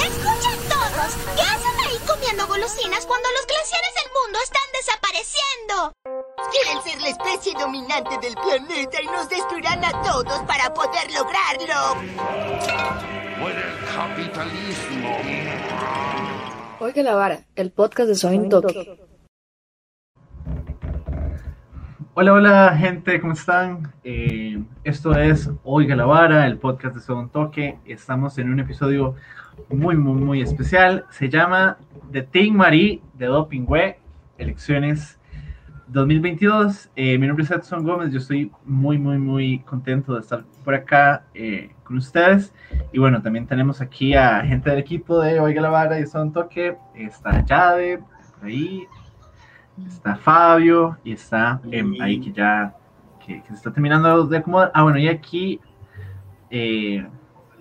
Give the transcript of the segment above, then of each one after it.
Escuchen todos, ¿qué hacen ahí comiendo golosinas cuando los glaciares del mundo están desapareciendo? Quieren ser la especie dominante del planeta y nos destruirán a todos para poder lograrlo. Por el capitalismo. Oiga la vara, el podcast de Soy Toque. Hola, hola gente, ¿cómo están? Eh, esto es Oiga la Vara, el podcast de un Toque. Estamos en un episodio muy, muy, muy especial. Se llama The Team Marie de Dopingüe, elecciones 2022. Eh, mi nombre es Edson Gómez, yo estoy muy, muy, muy contento de estar por acá eh, con ustedes. Y bueno, también tenemos aquí a gente del equipo de Oiga la Vara y Son Toque. Está Jade, por ahí, está Fabio y está em, ahí que ya que, que se está terminando de acomodar. Ah, bueno, y aquí, eh,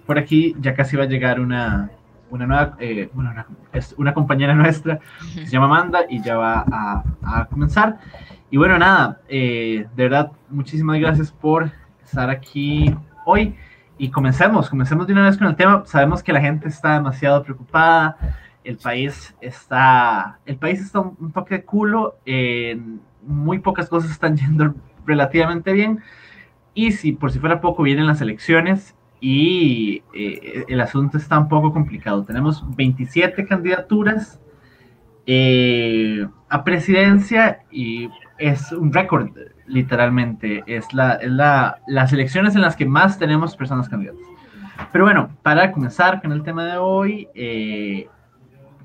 por aquí ya casi va a llegar una, una nueva, eh, bueno, una, es una compañera nuestra que se llama Amanda y ya va a, a comenzar. Y bueno, nada, eh, de verdad, muchísimas gracias por estar aquí hoy. Y comencemos, comencemos de una vez con el tema. Sabemos que la gente está demasiado preocupada, el país está, el país está un, toque de culo, muy pocas cosas están yendo relativamente bien. Y si por si fuera poco vienen las elecciones y eh, el asunto está un poco complicado. Tenemos 27 candidaturas eh, a presidencia y es un récord, literalmente. Es, la, es la, las elecciones en las que más tenemos personas candidatas. Pero bueno, para comenzar con el tema de hoy, eh,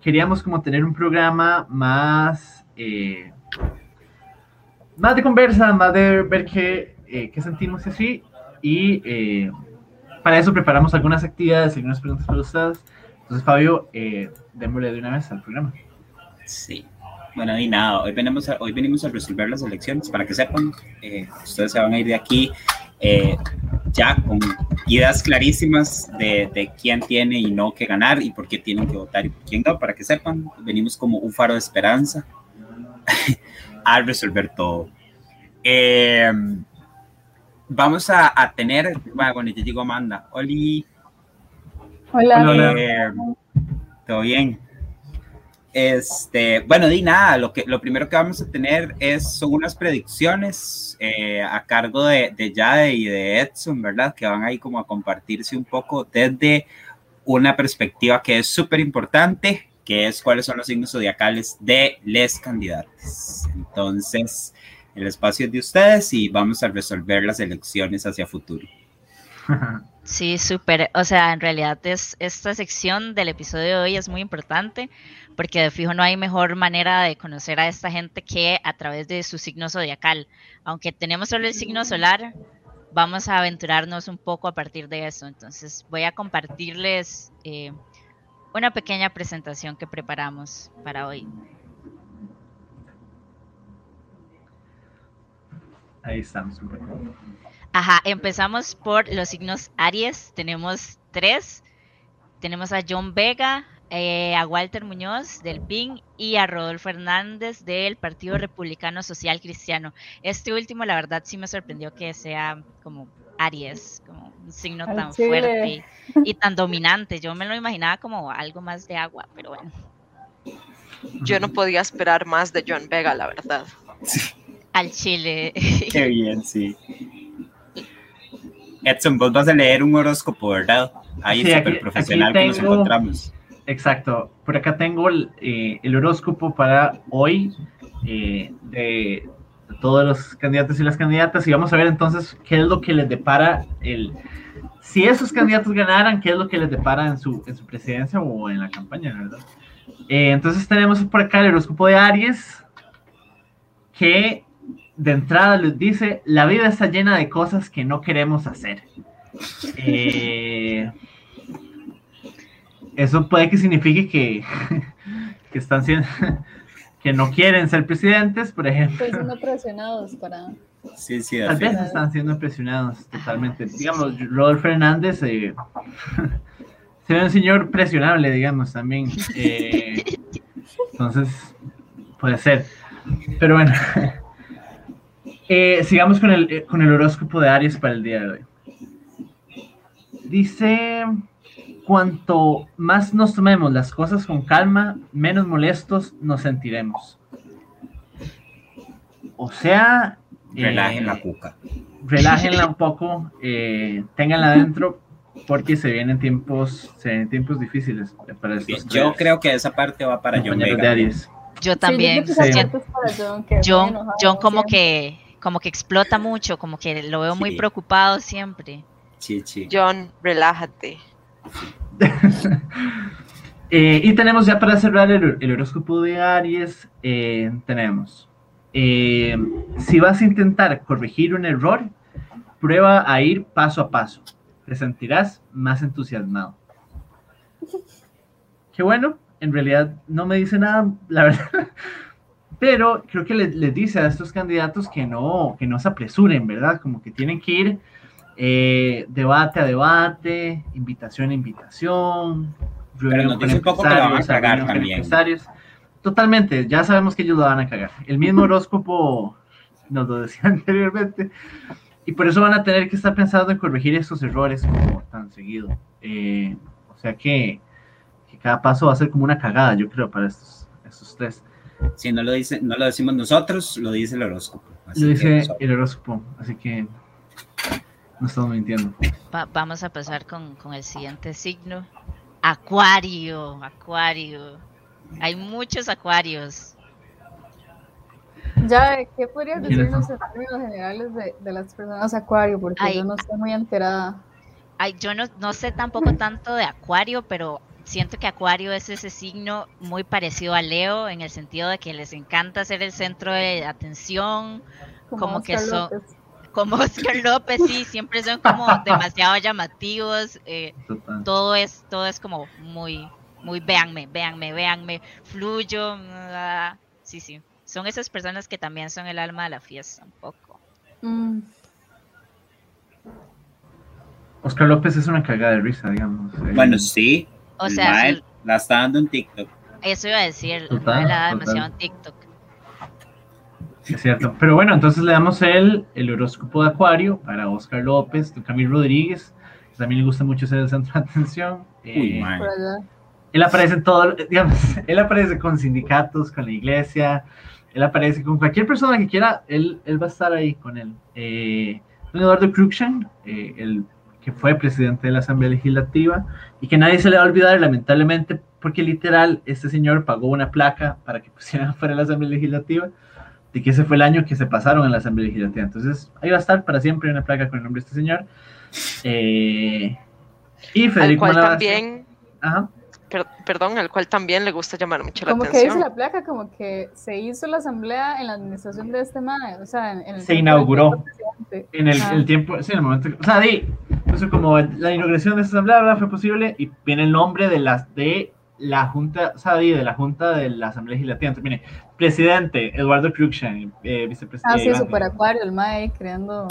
queríamos como tener un programa más, eh, más de conversa, más de ver qué, eh, qué sentimos así. Y eh, para eso preparamos algunas actividades y algunas preguntas para ustedes. Entonces, Fabio, eh, démosle de una vez al programa. Sí. Bueno, y nada, hoy venimos a, hoy venimos a resolver las elecciones. Para que sepan, eh, ustedes se van a ir de aquí eh, ya con ideas clarísimas de, de, quién tiene y no que ganar y por qué tienen que votar y por quién no. Para que sepan, venimos como un faro de esperanza a resolver todo. Eh, vamos a, a, tener, bueno, ya llegó Amanda. Oli. Hola. Hola, Eh, Todo bien. Este, bueno, di nada, lo, que, lo primero que vamos a tener es, son unas predicciones eh, a cargo de, de Jade y de Edson, ¿verdad? Que van ahí como a compartirse un poco desde una perspectiva que es súper importante, que es cuáles son los signos zodiacales de les candidatos. Entonces, el espacio es de ustedes y vamos a resolver las elecciones hacia futuro. Sí, súper. O sea, en realidad es, esta sección del episodio de hoy es muy importante porque de fijo no hay mejor manera de conocer a esta gente que a través de su signo zodiacal. Aunque tenemos solo el signo solar, vamos a aventurarnos un poco a partir de eso. Entonces voy a compartirles eh, una pequeña presentación que preparamos para hoy. Ahí estamos. Ajá, empezamos por los signos Aries. Tenemos tres. Tenemos a John Vega, eh, a Walter Muñoz del PIN y a Rodolfo Hernández del Partido Republicano Social Cristiano. Este último, la verdad, sí me sorprendió que sea como Aries, como un signo Al tan chile. fuerte y, y tan dominante. Yo me lo imaginaba como algo más de agua, pero bueno. Yo no podía esperar más de John Vega, la verdad. Al Chile. Qué bien, sí. Edson, vos vas a leer un horóscopo, ¿verdad? Ahí Sí, súper aquí- profesional que nos encontramos. Exacto. Por acá tengo el, eh, el horóscopo para hoy eh, de, de todos los candidatos y las candidatas y vamos a ver entonces qué es lo que les depara el... Si esos candidatos ganaran, qué es lo que les depara en su, en su presidencia o en la campaña, ¿verdad? Eh, entonces tenemos por acá el horóscopo de Aries, que de entrada les dice, la vida está llena de cosas que no queremos hacer. Eh, eso puede que signifique que, que están siendo, que no quieren ser presidentes, por ejemplo. Estoy siendo presionados para. Sí, sí, Tal vez están siendo presionados totalmente. Digamos, Rodolfo Hernández eh, se ve un señor presionable, digamos, también. Eh, entonces, puede ser. Pero bueno, eh, sigamos con el, con el horóscopo de Aries para el día de hoy. dice, cuanto más nos tomemos las cosas con calma, menos molestos nos sentiremos. O sea, Relajen eh, la cuca. relájenla un poco, eh, ténganla adentro, porque se vienen tiempos, se vienen tiempos difíciles para estos Yo creo que esa parte va para John de. Aries. Yo también. Sí, yo Sí. John, que John, como siempre. que como que explota mucho, como que lo veo muy Sí. preocupado siempre. Chichi. John, relájate. Eh, y tenemos ya para cerrar el, el horóscopo de Aries, eh, tenemos, eh, si vas a intentar corregir un error, prueba a ir paso a paso, te sentirás más entusiasmado. Qué bueno, en realidad no me dice nada, la verdad, pero creo que les, les dice a estos candidatos que no, que no se apresuren, ¿verdad? Como que tienen que ir eh, debate a debate, invitación a invitación, reunión nos con dice un poco que la van a empresarios, cagar reunión con también. empresarios. Totalmente, ya sabemos que ellos lo van a cagar. El mismo horóscopo nos lo decía anteriormente. Y por eso van a tener que estar pensando en corregir estos errores como tan seguido. Eh, o sea que, que cada paso va a ser como una cagada, yo creo, para estos, estos tres. Si no lo dice, no lo decimos nosotros, lo dice el horóscopo. Así Lo que dice el horóscopo, así que no estamos mintiendo. Va- vamos a pasar con, con el siguiente signo. Acuario, Acuario. Hay muchos Acuarios. Ya, ¿qué podrías ¿Quiénes decirnos en términos generales de, de las personas acuario? Porque Ay. yo no estoy muy enterada. Ay, yo no, no sé tampoco tanto de Acuario, pero siento que Acuario es ese signo muy parecido a Leo en el sentido de que les encanta ser el centro de atención, Como que son- López. como Oscar López, sí, siempre son como demasiado llamativos. eh, todo es todo es como muy muy véanme véanme véanme fluyo ah, sí sí son esas personas que también son el alma de la fiesta un poco Mm, Oscar López es una cagada de risa, digamos. Bueno, sí. O el sea la está dando en TikTok. eso iba a decir Total, la da demasiado en TikTok Es cierto. Pero bueno, entonces le damos el, el horóscopo de Acuario para Oscar López, Camil Rodríguez, que también le gusta mucho ser el centro de atención. Uy, Eh, él aparece en todo, digamos, él aparece con sindicatos, con la iglesia, él aparece con cualquier persona que quiera, él, él va a estar ahí con él. Eh, don Eduardo Cruikshank, eh, el que fue presidente de la Asamblea Legislativa y que nadie se le va a olvidar, lamentablemente, porque literal este señor pagó una placa para que pusieran fuera de la Asamblea Legislativa, de que ese fue el año que se pasaron en la Asamblea Legislativa. Entonces, ahí va a estar para siempre una placa con el nombre de este señor. Eh, y Al Federico cual Malavasi- también, Ajá. per- perdón, al cual también le gusta llamar mucho la Como que dice atención. la placa, como que se hizo la asamblea en la administración de este mae, o sea, en, en el Se inauguró. en el, el tiempo, sí, en el momento, o sea, di, entonces como la inauguración de esta asamblea ¿verdad? fue posible y viene el nombre de las de la junta, o sea, di, de la junta de la asamblea legislativa. Entonces, mire, presidente Eduardo Cruikshank, eh, vicepresidente. Ah, sí, super acuario, el mae creando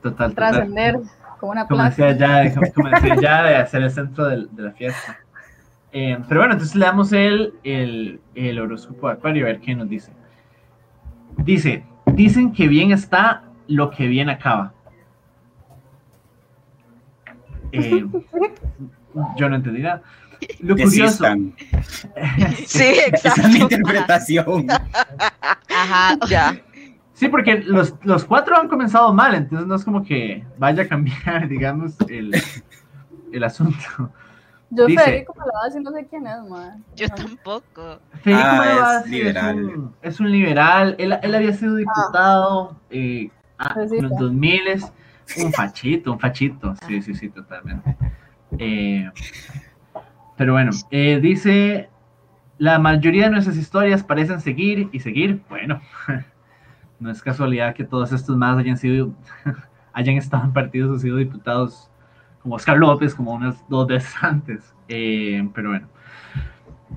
total, trascender como una Como placa. decía ya, como, decía ya, de hacer el centro del- de, la fiesta. Eh, pero bueno, entonces le damos el, el, el horóscopo de Acuario a ver qué nos dice. Dice, dicen que bien está lo que bien acaba. Eh, yo no entendí nada. Lo curioso, Desistan. Sí, Esa es mi exacto. interpretación. ajá Ya. sí, porque los, los cuatro han comenzado mal, entonces no es como que vaya a cambiar, digamos, el, el asunto. Yo dice- Federico Malavasi no sé quién es, mae. yo tampoco Federico Ah, es liberal. un, es un liberal. Él, él había sido diputado eh, ah, Pues sí, en los sí. 2000 un fachito, un fachito. Sí, sí, sí, totalmente. Eh, pero bueno, eh, dice: La mayoría de nuestras historias parecen seguir y seguir. Bueno, no es casualidad que todos estos más hayan sido, hayan estado en partidos o sido diputados como Oscar López, como unas dos veces antes. Eh, pero bueno.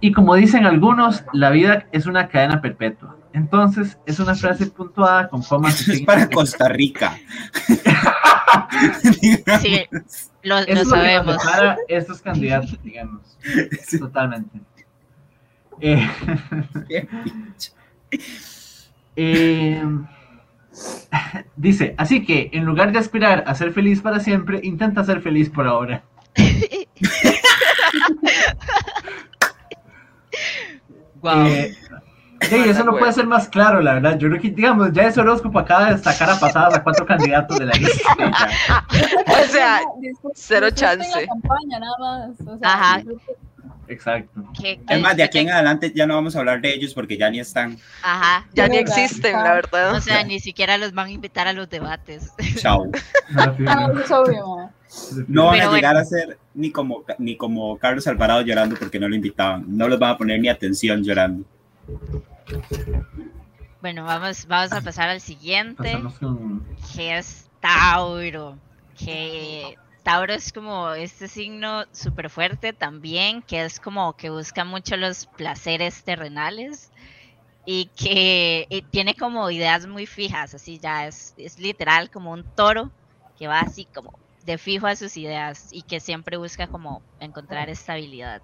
Y como dicen algunos, la vida es una cadena perpetua. Entonces, es una frase puntuada con comas y Eso es para Costa Rica. sí lo, Eso lo es sabemos separa estos candidatos, digamos. Sí. Totalmente. Eh, eh, Dice, así que en lugar de aspirar a ser feliz para siempre, intenta ser feliz por ahora. Wow. Eh, sí, eso no puede ser más claro, la verdad. Yo creo que, digamos, ya ese horóscopo acaba de destacar a pasadas a cuatro candidatos de la lista. O sea, cero chance. La campaña, nada más. O sea, Ajá. Exacto. Que- que Además, de aquí en adelante ya no vamos a hablar de ellos porque ya ni están. Ajá. ya ni existen, la verdad. O sea, ni siquiera los van a invitar a los debates. Chao. No, van a llegar a ser ni como, ni como Carlos Alvarado llorando porque no lo invitaban. No los van a poner ni atención llorando. Bueno, vamos, vamos a pasar al siguiente, con... que es Tauro. Que Tauro es como este signo súper fuerte también, que es como que busca mucho los placeres terrenales y que y tiene como ideas muy fijas, así ya es, es literal como un toro que va así como de fijo a sus ideas y que siempre busca como encontrar estabilidad.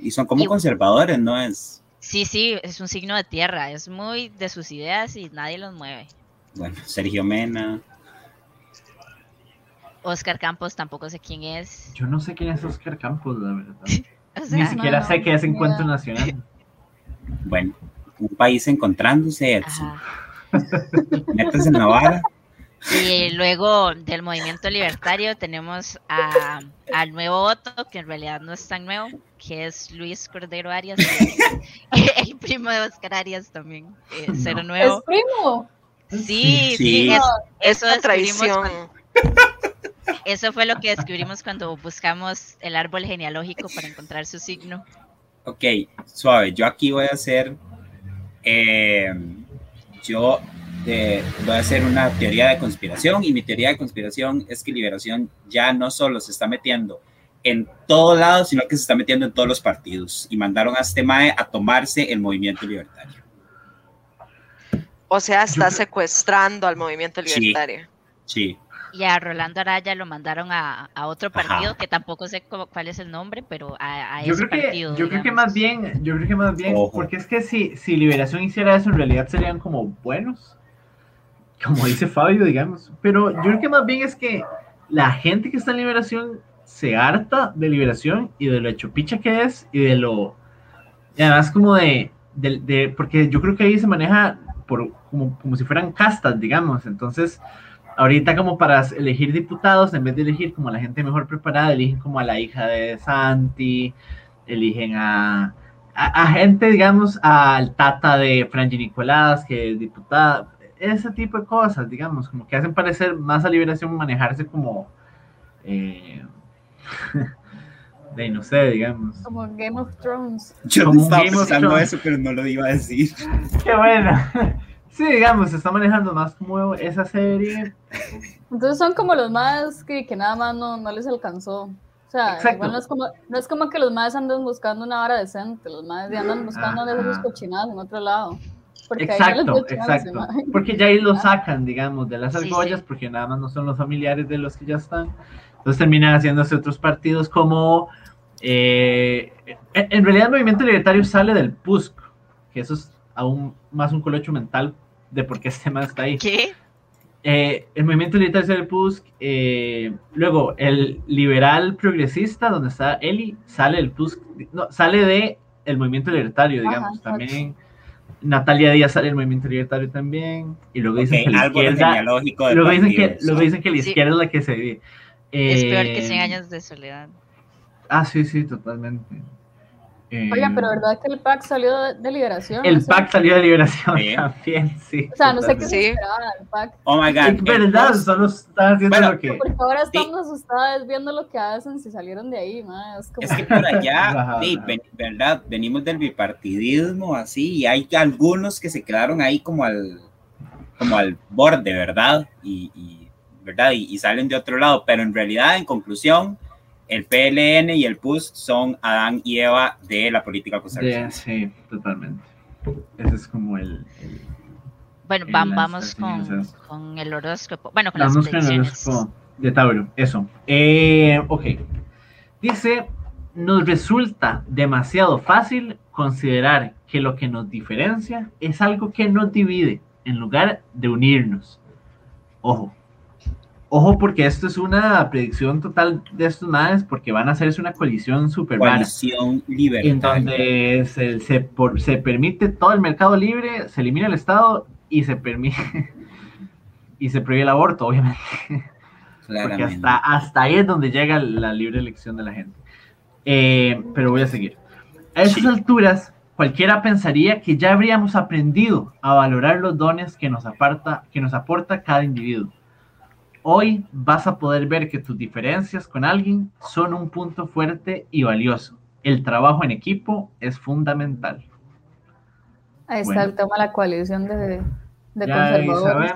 Y son como Y- conservadores, ¿no es? Sí, sí, es un signo de tierra, es muy de sus ideas y nadie los mueve. Bueno, Sergio Mena. Oscar Campos tampoco sé quién es. Yo no sé quién es Oscar Campos, la verdad. O Ni siquiera no, sé qué es Encuentro. Nacional. Bueno, un país encontrándose, Edson. Métase en la vara. Y luego del movimiento libertario tenemos a, al nuevo voto, que en realidad no es tan nuevo, que es Luis Cordero Arias, el primo de Oscar Arias también, eh, cero ¿Es nuevo. primo? Sí, Sí. sí, es- eso descubrimos traición. eso fue lo que descubrimos cuando buscamos el árbol genealógico para encontrar su signo. Ok, suave. Yo aquí voy a hacer. eh, yo eh, voy a hacer una teoría de conspiración. Y mi teoría de conspiración es que Liberación ya no solo se está metiendo en todos lados, sino que se está metiendo en todos los partidos. Y mandaron a este MAE a tomarse el movimiento libertario. O sea, está secuestrando al movimiento Sí. libertario. Sí. Y a Rolando Araya lo mandaron a, a otro Ajá. partido, que tampoco sé cómo- cuál es el nombre, pero a, a Yo ese creo que, partido. yo creo que digamos. más bien, yo creo que más bien, Ojo. porque es que si, si Liberación hiciera eso, en realidad serían como buenos, como dice Fabio, digamos. Pero yo creo que más bien es que la gente que está en Liberación se harta de Liberación y de lo hecho picha que es y de lo, y además como de, porque yo creo que ahí se maneja por, como, como si fueran castas, digamos. Entonces, ahorita como para elegir diputados, en vez de elegir como a la gente mejor preparada, eligen como a la hija de Santi, eligen a, a, a gente, digamos, al tata de Franji Nicolás, que es diputada, ese tipo de cosas, digamos, como que hacen parecer más a Liberación manejarse como... Eh, de no sé, digamos. Como Game of Thrones. Yo Como estaba Game pensando eso, pero no lo iba a decir. Qué bueno. Sí, digamos, se está manejando más como esa serie. Entonces son como los más que, que nada más no, no les alcanzó. O sea, Exacto. igual no es, como, no es como que los más anden buscando una hora decente, los más andan buscando Ajá. de sus cochinadas en otro lado. Porque no Exacto, exacto. Porque ya ahí lo sacan, digamos, de las Sí, argollas, sí. porque nada más no son los familiares de los que ya están. Entonces terminan haciéndose otros partidos como... eh, en, en realidad el movimiento libertario sale del PUSC, que eso es aún más un colocho mental de por qué este tema está ahí. ¿Qué? Eh, el movimiento libertario sale del PUSC, eh, luego el liberal progresista, donde está Eli, sale del PUSC, no, sale de el movimiento libertario, digamos, también. Natalia Díaz sale del movimiento libertario también, y luego dicen Ok, que la izquierda, luego dicen que, partidos. luego dicen que la Sí. izquierda es la que se vive. Es peor que Eh, 100 años de soledad. Ah, sí, sí, totalmente. Eh, Oigan, pero ¿verdad que el PAC salió de, de liberación? El O sea, PAC salió de liberación Sí. también, sí. O sea, no sé qué se Sí. esperaba del PAC. Oh my God. Es verdad, el- solo están haciendo Bueno, lo que... Porque ahora Sí. estamos asustadas viendo lo que hacen si salieron de ahí, mae. Es como... Es que por allá, Ajá, sí, ven- ¿verdad? Venimos del bipartidismo así, y hay algunos que se quedaron ahí como al, como al borde, ¿verdad? Y, y- ¿verdad? Y, y salen de otro lado, pero en realidad, en conclusión, el PLN y el PUS son Adán y Eva de la política costarricense. sí, totalmente. Ese es como el... el- Bueno, las vamos con, con el horóscopo. Bueno, con las Vamos con el predicciones. horóscopo de Tauro, eso. Eh, ok. Dice, nos resulta demasiado fácil considerar que lo que nos diferencia es algo que nos divide. en lugar de unirnos. Ojo. Ojo porque esto es una predicción total de estos madres porque van a hacerse una colisión super rara. Coalición En libertaria. donde se, se, por- se permite todo el mercado libre, se elimina el Estado y se permite y se prohíbe el aborto, obviamente. Porque hasta, hasta ahí es donde llega la libre elección de la gente. Eh, pero voy a seguir. A esas Sí. alturas, cualquiera pensaría que ya habríamos aprendido a valorar los dones que nos, aparta, que nos aporta cada individuo. Hoy vas a poder ver que tus diferencias con alguien son un punto fuerte y valioso. El trabajo en equipo es fundamental. Ahí está Bueno. el tema de la coalición de, de conservadores.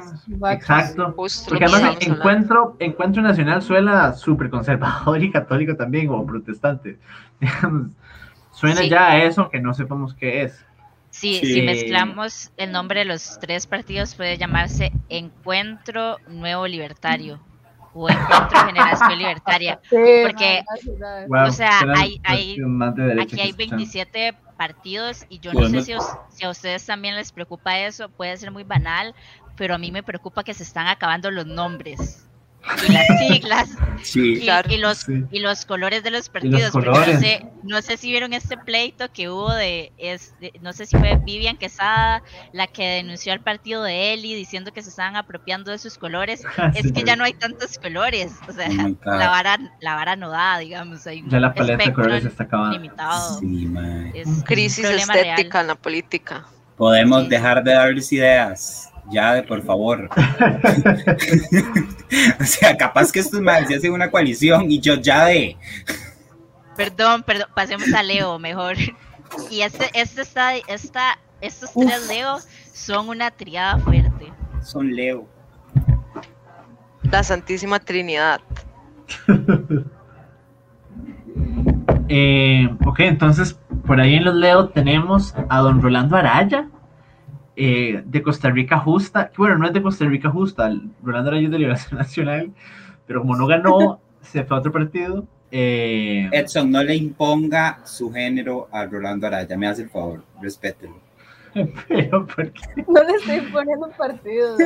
Exacto. Justo Porque además encuentro, encuentro nacional suena súper conservador y católico también, o protestante. Suena Sí. ya a eso que no sepamos qué es. Sí, Sí. si mezclamos el nombre de los tres partidos puede llamarse Encuentro Nuevo Libertario o Encuentro Generación Libertaria. Sí, Porque-. Wow, O sea, hay- hay- Aquí hay escuchando. 27 partidos y yo no sé si, os- si a ustedes también les preocupa eso, puede ser muy banal, pero a mí me preocupa que se están acabando los nombres y las siglas Sí. y, Claro. y los Sí. y los colores de los partidos. porque colores. No sé, no sé si vieron este pleito que hubo de, es, de- no sé si fue Vivian Quesada la que denunció al partido de Eli diciendo que se estaban apropiando de sus colores. Es Sí, que ya no hay tantos colores, o sea, Oh la vara, la vara no da, digamos. Hay Ya la paleta de colores está acabando. limitado. Es Crisis estética real. en la política. Podemos Sí. dejar de darles ideas. Ya, de por favor. o sea, capaz que estos madres se hacen una coalición y yo ya de. Perdón, perdón, pasemos a Leo mejor. Y este, este está, esta, estos tres Leo son una triada fuerte. Son Leo. La Santísima Trinidad. Eh, ok, entonces por ahí en los Leo tenemos a don Rolando Araya, eh, de Costa Rica Justa, que bueno, no es de Costa Rica Justa, Rolando Araya es de Liberación Nacional, pero como no ganó, se fue a otro partido. eh, Edson, no le imponga su género a Rolando Araya. Me hace el favor, respételo. pero ¿por qué? No le estoy poniendo un partido.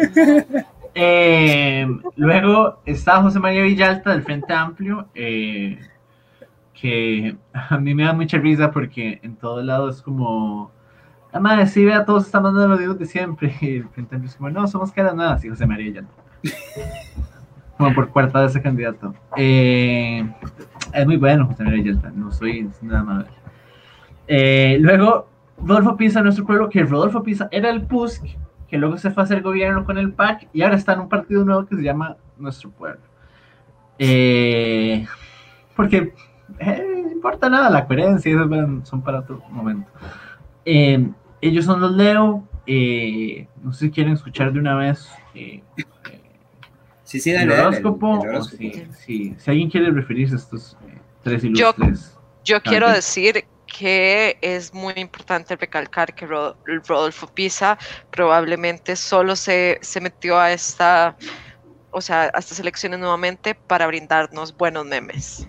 Eh, luego está José María Villalta del Frente Amplio, eh, que a mí me da mucha risa porque en todos lados es como, ah, madre, sí, vea, todos están mandando los videos de siempre. Y el es como, no, somos caras nuevas, y José María Villalta. Como por cuarta vez ese candidato. Eh, es muy bueno José María Villalta, no soy nada más. Eh, luego, Rodolfo Pisa, nuestro pueblo, que Rodolfo Pisa era el PUSC, que luego se fue a hacer gobierno con el PAC y ahora está en un partido nuevo que se llama Nuestro Pueblo. Eh, porque eh, no importa nada, la coherencia, son para otro momento. Eh, ellos son los Leo. eh, no sé si quieren escuchar de una vez eh, Sí, sí, el dale, dale, el- horóscopo. el horóscopo. si, si- si alguien quiere referirse a estos eh, tres ilustres. Yo quiero decir que es muy importante recalcar que Ro- Rodolfo Pisa probablemente solo se, se metió a esta, o sea, a estas elecciones nuevamente para brindarnos buenos memes.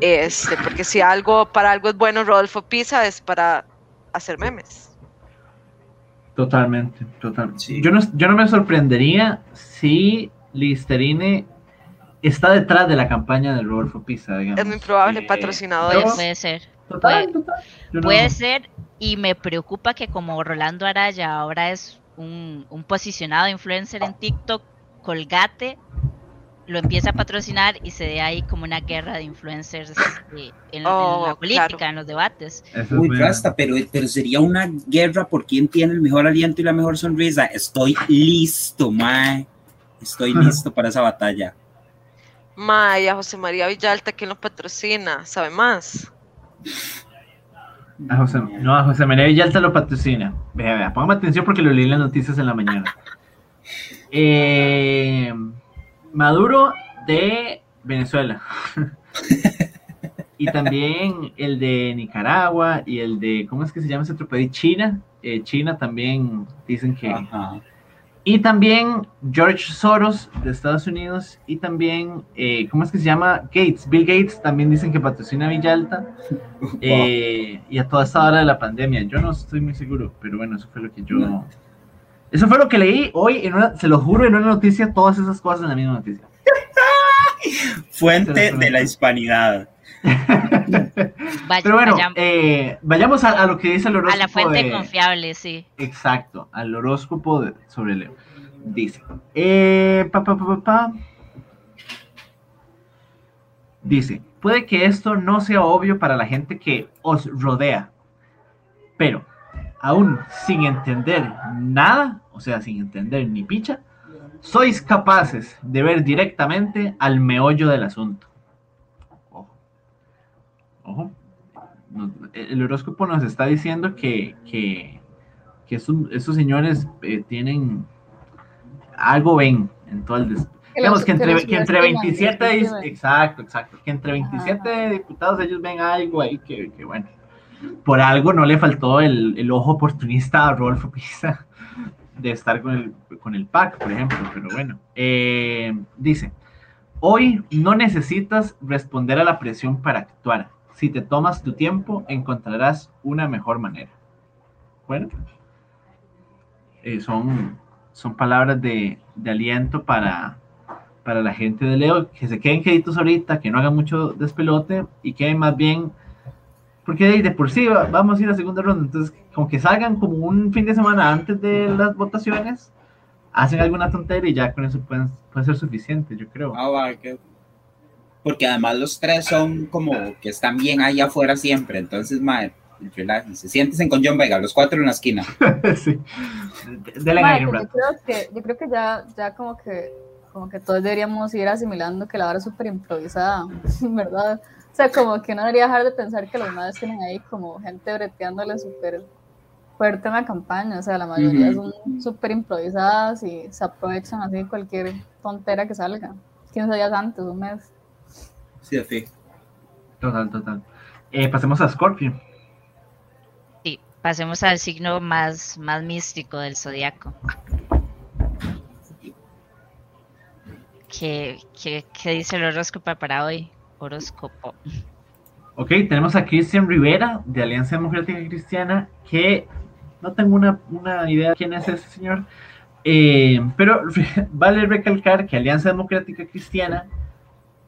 Este, porque si algo para algo es bueno Rodolfo Pisa es para hacer memes. Totalmente, totalmente. Sí. Yo, no, yo no me sorprendería si Listerine está detrás de la campaña de Rodolfo Pisa, digamos. Es muy probable, Eh, patrocinador Puede ser. Total, puede- total. Yo no- Puede ser, y me preocupa que como Rolando Araya ahora es un, un posicionado influencer en TikTok, Colgate lo empieza a patrocinar y se dé ahí como una guerra de influencers eh, en, en Oh, la política, claro. en los debates. Muy- Rasta, pero, pero sería una guerra por quién tiene el mejor aliento y la mejor sonrisa. Estoy listo, mae. Estoy listo para esa batalla. Maya, José María Villalta, ¿quién lo patrocina? ¿Sabe más? A José, no, a José María Villalta lo patrocina. Vea, vea, póngame atención porque lo leí en las noticias en la mañana. Eh, Maduro de Venezuela. y también el de Nicaragua y el de, ¿cómo es que se llama ese otro país? China. Eh, China también dicen que... Ajá. Y también George Soros de Estados Unidos y también, eh, ¿cómo es que se llama? Gates, Bill Gates también dicen que patrocina a Villalta eh, y a toda esta hora de la pandemia. Yo no estoy muy seguro, pero bueno, eso fue lo que yo... Eso fue lo que leí hoy, en una, se lo juro, en una noticia, todas esas cosas en la misma noticia. Fuente de la hispanidad. Vaya- Pero bueno, eh, vayamos a, a lo que dice el a horóscopo. la fuente de- confiable, sí. Exacto, al horóscopo de- sobre Leo. Dice, eh, pa, pa, pa, pa, pa. dice, puede que esto no sea obvio para la gente que os rodea, pero aún sin entender nada, o sea, sin entender ni picha, sois capaces de ver directamente al meollo del asunto. Ojo. Ojo. Nos- el horóscopo nos está diciendo que, que, estos señores eh, tienen algo ven en todo el des- Que digamos que entre, que entre subestiman, 27 los dis- subestiman. exacto exacto que entre 27 diputados ellos ven algo ahí que, que bueno por algo no le faltó el, el ojo oportunista a Rodolfo Pisa de estar con el, con el PAC, por ejemplo, pero bueno. Eh, dice, hoy no necesitas responder a la presión para actuar. Si te tomas tu tiempo, encontrarás una mejor manera. Bueno, eh, son, son palabras de, de aliento para, para la gente de Leo, que se queden queditos ahorita, que no hagan mucho despelote y que más bien porque de, de por sí va- vamos a ir a segunda ronda, entonces como que salgan como un fin de semana antes de las votaciones, hacen alguna tontería y ya con eso pueden, puede ser suficiente, yo creo. Ah, va, que- Porque además los tres son como que están bien ahí afuera siempre. Entonces, madre, relájense. Siéntense con John Vega, los cuatro en la esquina. sí. Ahí un pues yo creo que, yo creo que ya, ya como que como que todos deberíamos ir asimilando que la hora es súper improvisada, ¿verdad? O sea, como que no debería dejar de pensar que los madres tienen ahí como gente breteándole súper fuerte en la campaña, o sea, la mayoría son súper improvisadas y se aprovechan así de cualquier tontera que salga, 15 días antes, un mes. Sí, sí. Total, total. Eh, pasemos a Scorpio. Sí, pasemos al signo más, más místico del zodiaco. ¿Qué, qué, qué dice el horóscopo para hoy? Horóscopo. Ok, tenemos a Cristian Rivera de Alianza Democrática Cristiana, que no tengo una, una idea de quién es ese señor, eh, pero vale recalcar que Alianza Democrática Cristiana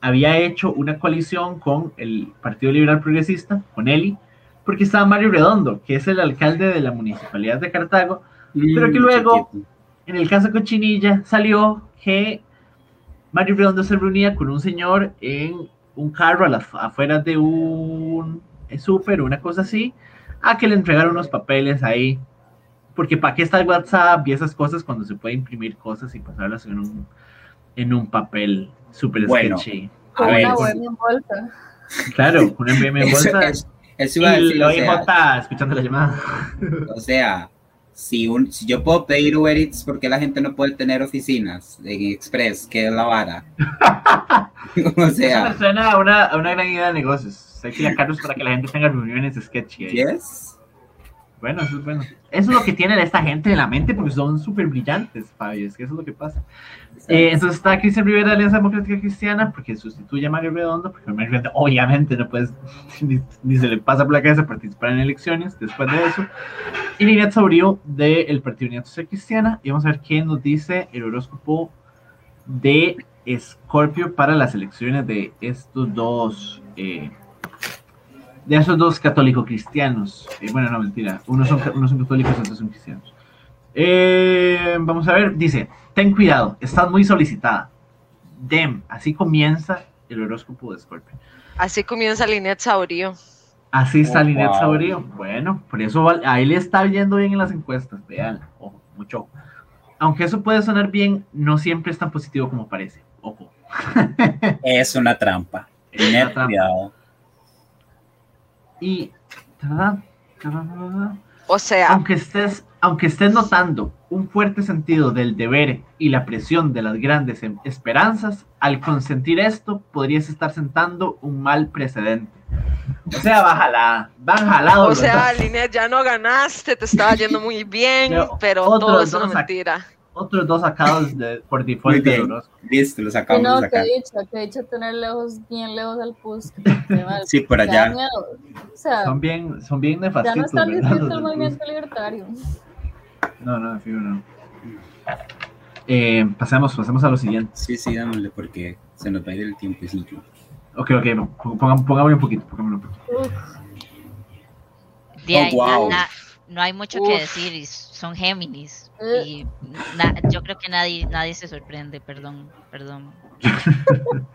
había hecho una coalición con el Partido Liberal Progresista, con Eli, porque estaba Mario Redondo, que es el alcalde de la Municipalidad de Cartago, Pero que luego- chiquito. en el caso Cochinilla salió que Mario Redondo se reunía con un señor en un carro a las afueras de un súper, una cosa así, a que le entregaron unos papeles ahí. Porque para qué está el WhatsApp y esas cosas cuando se puede imprimir cosas y pasarlas en un, en un papel súper Bueno, sketchy. A ver, una web envuelta. Claro, con un MM en bolsa. eso- eso iba a y decir, la o sea, OIJ escuchando la llamada. O sea, si, un, si yo puedo pedir Uber Eats, ¿por qué la gente no puede tener oficinas en Express, que es la vara? o Eso sea, me suena a una, a una gran idea de negocios. Hay que para que la gente tenga reuniones sketchy. ahí. ¿yes? Bueno, eso es bueno. Eso es lo que tiene esta gente en la mente porque son súper brillantes, Fabio. Es que eso es lo que pasa. Eh, entonces está Cristian Rivera de Alianza Democrática Cristiana porque sustituye a Mario Redondo, porque Mario Redondo obviamente no puede, ni, ni se le pasa por la cabeza participar en elecciones después de eso. Y Línea Saurio del Partido Unidad Social Cristiana. Y vamos a ver qué nos dice el horóscopo de Escorpio para las elecciones de estos dos. eh, de esos dos católicos cristianos. Eh, bueno, no, mentira. Unos son, unos son católicos y otros son cristianos. Eh, vamos a ver, dice, ten cuidado, estás muy solicitada. Dem, así comienza el horóscopo de Scorpio. Así comienza Linet Saurio. Así está Oh, Linet wow. Saurio. Bueno, por eso va- a él le está yendo bien en las encuestas. Vean, ojo, mucho. Aunque eso puede sonar bien, no siempre es tan positivo como parece. Ojo. Es una trampa. Es una Tener trampa. cuidado. Y. O sea, aunque estés, aunque estés notando un fuerte sentido del deber y la presión de las grandes em- esperanzas, al consentir esto, podrías estar sentando un mal precedente. O sea, van jalados. o sea. Linet, ya no ganaste, te estaba yendo muy bien, Pero pero otros todo es una mentira. Otros dos sacados de- por Muy default del bien. Listo, los Y acabamos no, de que sacar. dicho, que dicho tener lejos, bien lejos al PUSC. Sí, por allá. O sea, Son bien, son bien ya no están distintos el movimiento libertario. No, no, fijo, no. Eh, pasemos, pasemos a lo siguiente. Sí, sí, dámosle porque se nos va a ir el tiempecillo. Ok, ok, no, ponga- pongámosle un poquito, pongámosle un poquito. De ahí, Oh, wow. na- na- no hay mucho que Uf. decir, y son Géminis. Eh. Y na- yo creo que nadie, nadie se sorprende, perdón, perdón.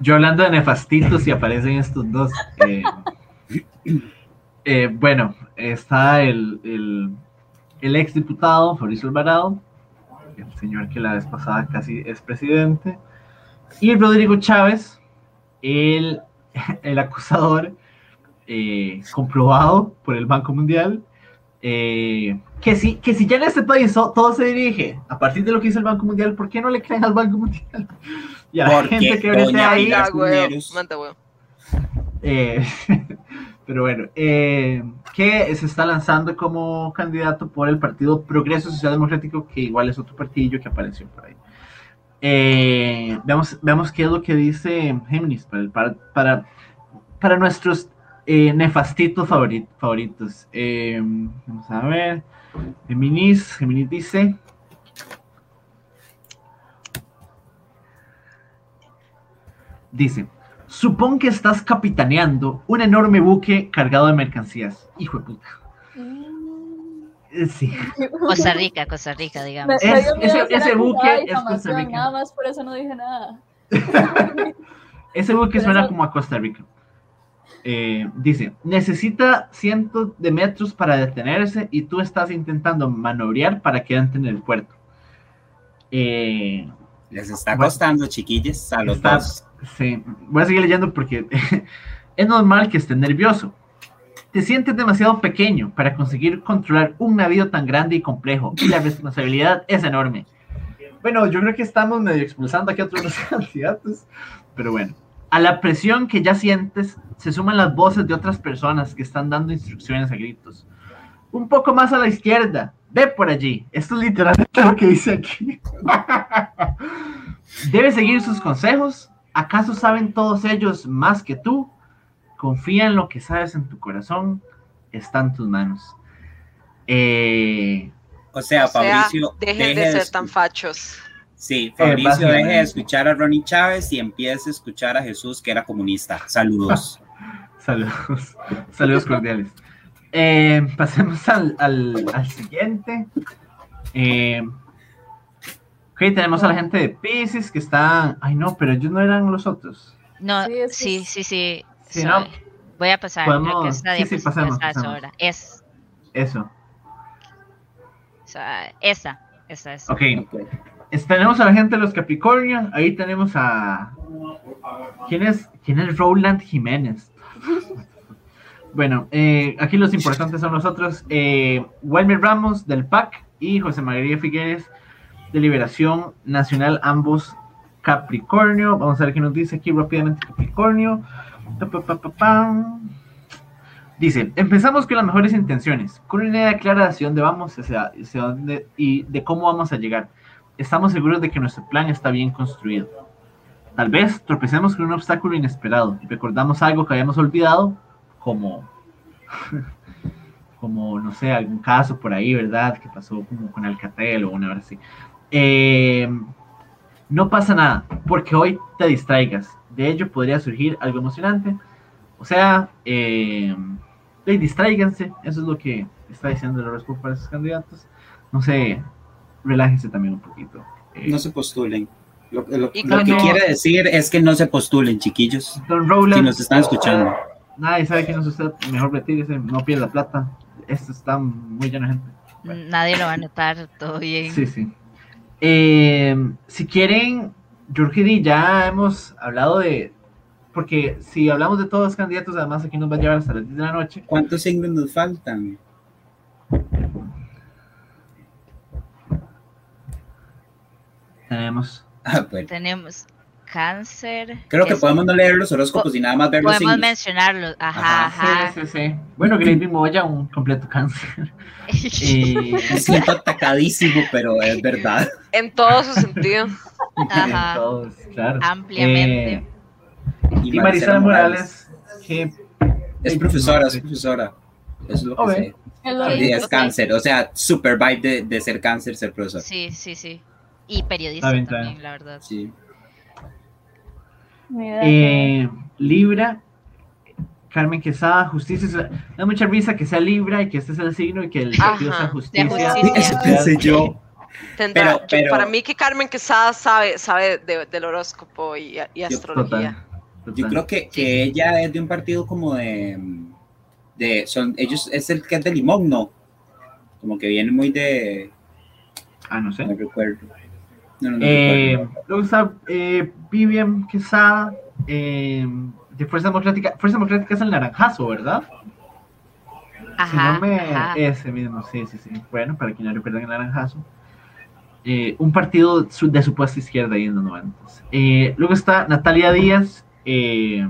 Yo hablando de nefastitos y aparecen estos dos. eh, eh, bueno, está el, el, el ex diputado Fabricio Alvarado, el señor que la vez pasada casi es presidente, y Rodrigo Chávez, el, el acusador eh, comprobado por el Banco Mundial. Eh, que, si, que si ya en este país so- todo se dirige a partir de lo que dice el Banco Mundial, ¿por qué no le creen al Banco Mundial? Y a la gente que doña bretea ahí, güey. Cuneros. Manda, güey. eh, pero bueno, eh, que se está lanzando como candidato por el Partido Progreso Social Democrático, que igual es otro partido que apareció por ahí. Eh, veamos, veamos qué es lo que dice Géminis para, para, para nuestros eh, nefastitos favori- favoritos. Eh, vamos a ver. Géminis, Géminis dice. Dice, supón que estás capitaneando un enorme buque cargado de mercancías. Hijo de puta. Eh, Sí. Costa Rica, Costa Rica, digamos. Es- ese- ese buque es difamación, costarricense. Nada más por eso no dije nada. Ese buque suena eso- como a Costa Rica. Eh, dice, necesita cientos de metros para detenerse y tú estás intentando manobrear para que entre en el puerto. Eh, Les está Bueno. costando, chiquillos, a los Está- dos. Sí, voy a seguir leyendo porque es normal que estés nervioso. Te sientes demasiado pequeño para conseguir controlar un navío tan grande y complejo y la responsabilidad es enorme. Bueno, yo creo que estamos medio expulsando aquí a otros candidatos, pero bueno. A la presión que ya sientes se suman las voces de otras personas que están dando instrucciones a gritos. Un poco más a la izquierda, ve por allí. Esto es literalmente lo que dice aquí. ¿Debes seguir sus consejos? ¿Acaso saben todos ellos más que tú? Confía en lo que sabes en tu corazón, está en tus manos. Eh, O sea, O sea, Fabricio, dejen deje de ser tan fachos. Sí, Fabricio básicamente. deje de escuchar a Ronnie Chávez y empiece a escuchar a Jesús, que era comunista. Saludos. saludos, saludos cordiales. Eh, pasemos al, al- al siguiente. Eh, ok, tenemos a la gente de Pisces que está. Ay, no, pero ellos no eran los otros. No, Sí, que sí, sí, sí. ¿no? Voy a pasar, que Podemos- esta sí, sí, pasemos, pasemos. Es, Eso. o sea, esa, esa es. Ok. Es- tenemos a la gente de los Capricornio. Ahí tenemos a. ¿Quién es, quién es Roland Jiménez? Bueno, eh, aquí los importantes son nosotros. Eh, Wilmer Ramos del PAC y José María Figueres de Liberación Nacional, ambos Capricornio. Vamos a ver qué nos dice aquí rápidamente Capricornio. Dice, empezamos con las mejores intenciones, con una idea clara de hacia dónde vamos hacia, hacia dónde, y de cómo vamos a llegar. Estamos seguros de que nuestro plan está bien construido. Tal vez tropecemos con un obstáculo inesperado y recordamos algo que habíamos olvidado, como, como no sé, algún caso por ahí, ¿verdad? Que pasó como con Alcatel o una hora así. Eh, no pasa nada, porque hoy te distraigas. De ello podría surgir algo emocionante. O sea, eh, distráiganse. Eso es lo que está diciendo el horóscopo para esos candidatos. No sé, relájense también un poquito. Eh, No se postulen. Lo, lo- Y lo que quiere decir es que no se postulen, chiquillos. Don Rowland, Si nos están escuchando. nadie sabe quién es usted. Mejor retírese, no pierda plata. Esto está muy lleno de gente. Bueno. Nadie lo va a notar, todo bien. Sí, sí. Eh, si quieren, Jorge Di, ya hemos hablado de. Porque si hablamos de todos los candidatos, además aquí nos va a llevar hasta las 10 de la noche. ¿Cuántos signos nos faltan? Tenemos. Ah, bueno. Tenemos cáncer. Creo que es- podemos no leer los horóscopos y nada más ver los Podemos signos. mencionarlos. Ajá, Ajá. ajá. Sí, sí, sí. Bueno, Gravy Moya, un completo cáncer. Eh, Me siento atacadísimo, pero es verdad. En todo su sentido. Ajá. todos, claro. Ampliamente. Eh, y Marisela Morales, que Es profesora, es profesora. Eso es lo que sé. Es que- cáncer, o sea, super vibe de, de ser cáncer, ser profesor. Sí, sí, sí. Y periodista también, la verdad. Sí. Eh, Libra, Carmen Quesada, justicia. Da mucha risa que sea Libra y que este sea el signo y que el partido sea justicia. justicia. Eso pensé yo. Tendrá- Pero- pero- Para mí que Carmen Quesada sabe, sabe de- del horóscopo y, astrología. Total, Yo creo que, que ella es de un partido como de, de son ellos es el que es de limón, no, como que viene muy de, Ah, no sé. no recuerdo. No, no, no Eh, recuerdo. luego está eh, Vivian Quesada, eh, de Fuerza Democrática. Fuerza Democrática es el naranjazo, ¿verdad? Ajá. si no me. ajá. Ese mismo, sí, sí, sí. Bueno, para quienes no recuerdan el naranjazo. Eh, un partido su- de supuesta izquierda ahí en los 90. Eh, luego está Natalia Díaz. eh,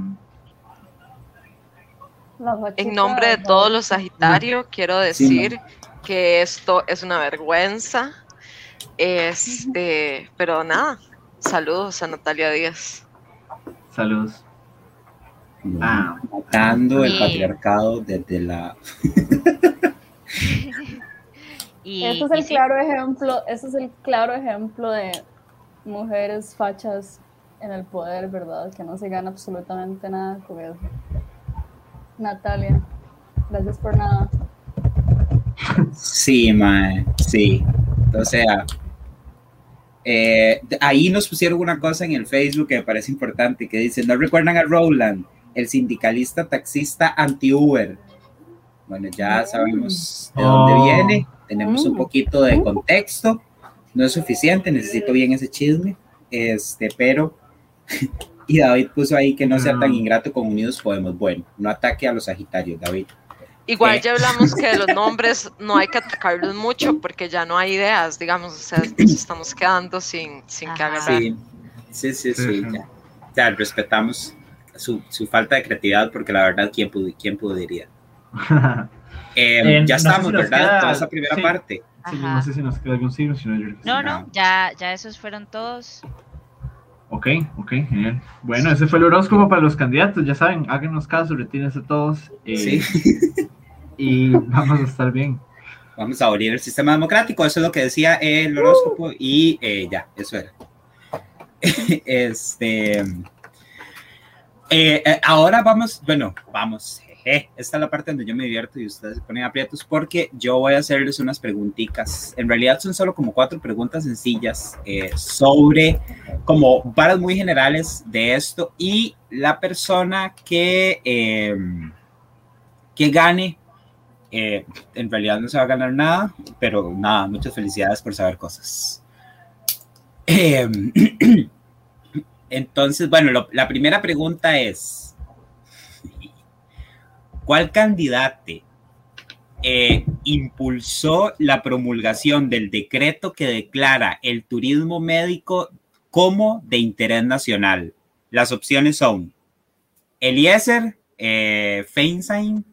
En nombre de de- todos los Sagitarios, quiero decir que esto es una vergüenza. Este, pero nada, saludos a Natalia Díaz. saludos. Ah, matando el patriarcado desde la Y, Ese es y el sí, claro ejemplo, ese es el claro ejemplo de mujeres fachas en el poder, ¿verdad? Que no se gana absolutamente nada con eso. Natalia, gracias por nada. Sí, mae, sí. O sea, eh, ahí nos pusieron una cosa en el Facebook que me parece importante, que dice, ¿no recuerdan a Rowland, el sindicalista taxista anti-Uber? Bueno, ya sabemos de dónde Oh. viene, tenemos un Mm. poquito de contexto, no es suficiente, necesito bien ese chisme, este, pero... Y David puso ahí que no sea tan Mm. ingrato con Unidos Podemos. Bueno, no ataque a los Sagitarios, David. Igual ya hablamos que de los nombres no hay que atacarlos mucho porque ya no hay ideas, digamos, o sea, nos estamos quedando sin, sin que agarrar. Sí, sí, sí, sí, Sí, sí. ya. Ya, respetamos su, su falta de creatividad porque la verdad, ¿quién, pudi- quién pudiera? Eh, Eh, ya no estamos, si ¿verdad? queda- Toda esa primera sí. parte. sí, no sé si nos queda algún signo, si no, yo. No, no, ya, ya esos fueron todos. Ok, ok, genial. Bueno, ese fue el horóscopo para los candidatos. Ya saben, háganos caso, retírense todos. eh, Sí. Y vamos a estar bien. Vamos a abolir el sistema democrático, eso es lo que decía el horóscopo y eh, ya, eso era. este. eh, ahora vamos, bueno, vamos. Jeje, esta es la parte donde yo me divierto y ustedes se ponen aprietos porque yo voy a hacerles unas preguntitas. En realidad son solo como cuatro preguntas sencillas eh, sobre como varas muy generales de esto y la persona que, eh, que gane eh, en realidad no se va a ganar nada, pero nada, muchas felicidades por saber cosas. Eh, entonces, bueno, la primera pregunta es, ¿cuál candidato eh, impulsó la promulgación del decreto que declara el turismo médico como de interés nacional? Las opciones son Eliezer, eh, Feinstein,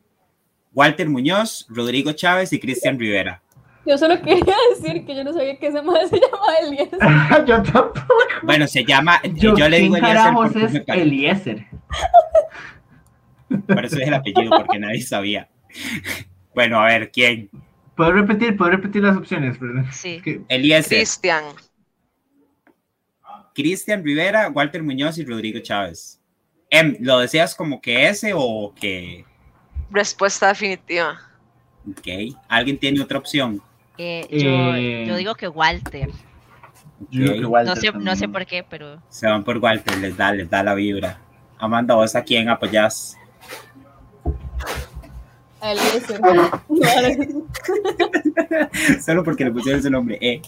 Walter Muñoz, Rodrigo Chávez y Cristian Rivera. Yo solo quería decir que yo no sabía que ese madre se llamaba Elías. yo tampoco. Bueno, se llama, yo, Yo, le digo ¿quién Eliezer es Eliezer? Por eso es el apellido, porque nadie sabía. Bueno, a ver, ¿quién? ¿Puedo repetir? ¿Puedo repetir las opciones? Perdón. Sí. Eliezer, Cristian, Cristian Rivera, Walter Muñoz y Rodrigo Chávez. Em, ¿Lo deseas como que ese o que...? respuesta definitiva. Ok, ¿alguien tiene otra opción? Eh, yo, Eh, yo digo que Walter. yo creo que Ok, Walter No sé, no sé por qué, pero Se van por Walter, les da, les da la vibra. Amanda, ¿vos a quién apoyás? Elías. Solo porque le pusieron ese nombre. Eh.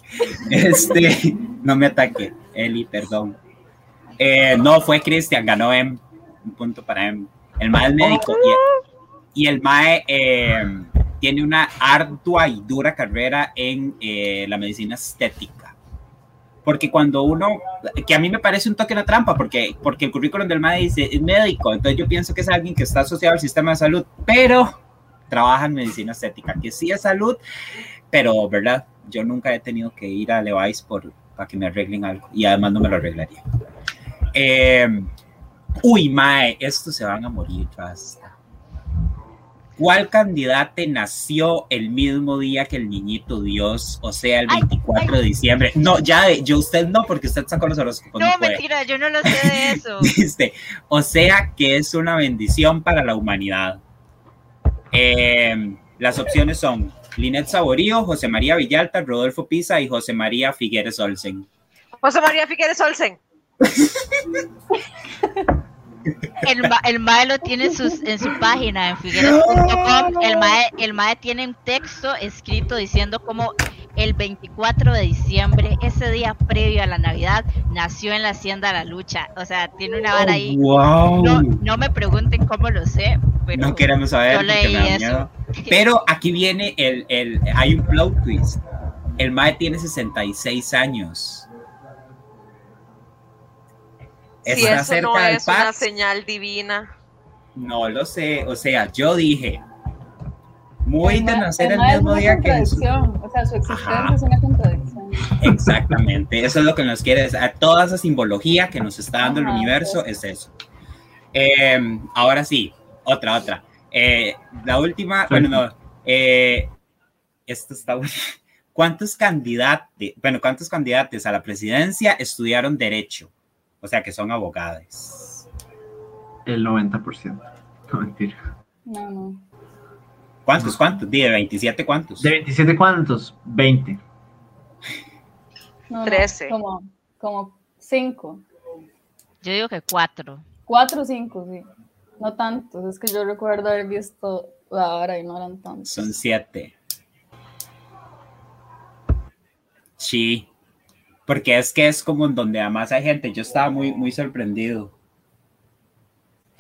Este, no me ataque. Eli, perdón. Eh, no, fue Cristian, ganó M. Un punto para M. El MAE es médico y, y el MAE eh, tiene una ardua y dura carrera en eh, la medicina estética. Porque cuando uno, que a mí me parece un toque una trampa, porque, porque el currículum del MAE dice es médico, entonces yo pienso que es alguien que está asociado al sistema de salud, pero trabaja en medicina estética, que sí es salud, pero, ¿verdad? Yo nunca he tenido que ir a Levi's por, para que me arreglen algo y además no me lo arreglaría. Eh, uy, Mae, estos se van a morir basta. ¿Cuál candidate nació el mismo día que el niñito Dios? O sea, el 24 de diciembre. No, ya, yo usted no, porque usted sacó los horóscopos. No, no puede. mentira, yo no lo sé de eso. Dice, o sea que es una bendición para la humanidad. Eh, las opciones son Linet Saborío, José María Villalta, Rodolfo Pisa y José María Figueres Olsen. José María Figueres Olsen. El, ma- el MAE lo tiene en, sus- en su página en figueres.com. El MAE, el MAE tiene un texto escrito diciendo como el 24 de diciembre, ese día previo a la Navidad, nació en la Hacienda La Lucha. O sea, tiene una vara ahí. wow. No, no me pregunten cómo lo sé, pero no queremos saber. yo porque leí me da eso. miedo. Pero aquí viene el, el, hay un plot twist. El Mae tiene 66 años. Si Está eso cerca no del es una señal divina. No lo sé, o sea, yo dije, muy de nacer el mismo día que contradicción, O sea, su existencia Ajá. es una contradicción. Exactamente, eso es lo que nos quiere decir. A toda esa simbología que nos está dando el universo es eso. Eh, ahora sí, otra, otra. Eh, la última, bueno, no. eh, esto está bueno. ¿Cuántos candidatos, bueno, cuántos candidatos a la presidencia estudiaron derecho? O sea, que son abogados. El 90%. No, mentira. No, no. ¿Cuántos, cuántos? ¿De 27 cuántos? ¿De 27 cuántos? 20. no, no, Trece. Como, como cinco. yo digo que cuatro. Cuatro o cinco, sí. No tantos. Es que yo recuerdo haber visto la hora y no eran tantos. Son siete. Sí. Porque es que es como en donde además hay gente. Yo estaba muy, muy sorprendido.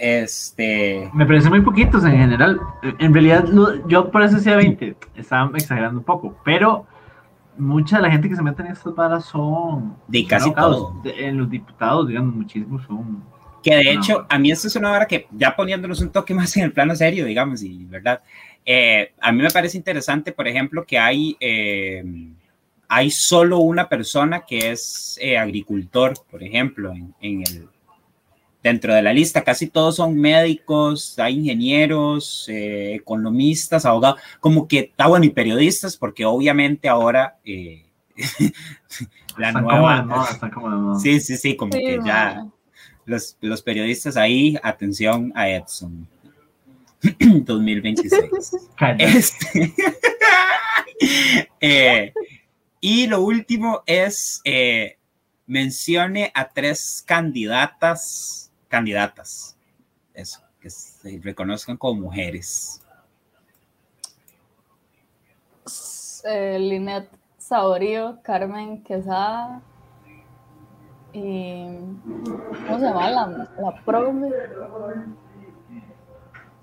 Este. Me parece muy poquitos en general. En realidad, yo por eso decía 20. Estaba exagerando un poco. Pero mucha de la gente que se mete en estas varas son. De casi abogados. todo. De- en los diputados, digamos, muchísimos son. Que de No. hecho, a mí esto es una hora que, ya poniéndonos un toque más en el plano serio, digamos, y verdad, eh, a mí me parece interesante, por ejemplo, que hay, eh, hay solo una persona que es eh, agricultor, por ejemplo, en, en el, dentro de la lista. Casi todos son médicos, hay ingenieros, eh, economistas, abogados, como que está bueno, y periodistas, porque obviamente ahora eh, la están como de nueva... moda, están como de moda. Sí, sí, sí, como Sí, que ya los, los periodistas ahí, atención a Edson. 2026. Cállate. Este, eh, y lo último es eh, mencione a tres candidatas, candidatas, eso, que se reconozcan como mujeres. eh, Linet Saborío, Carmen Quesada y ¿cómo se llama la, la profe?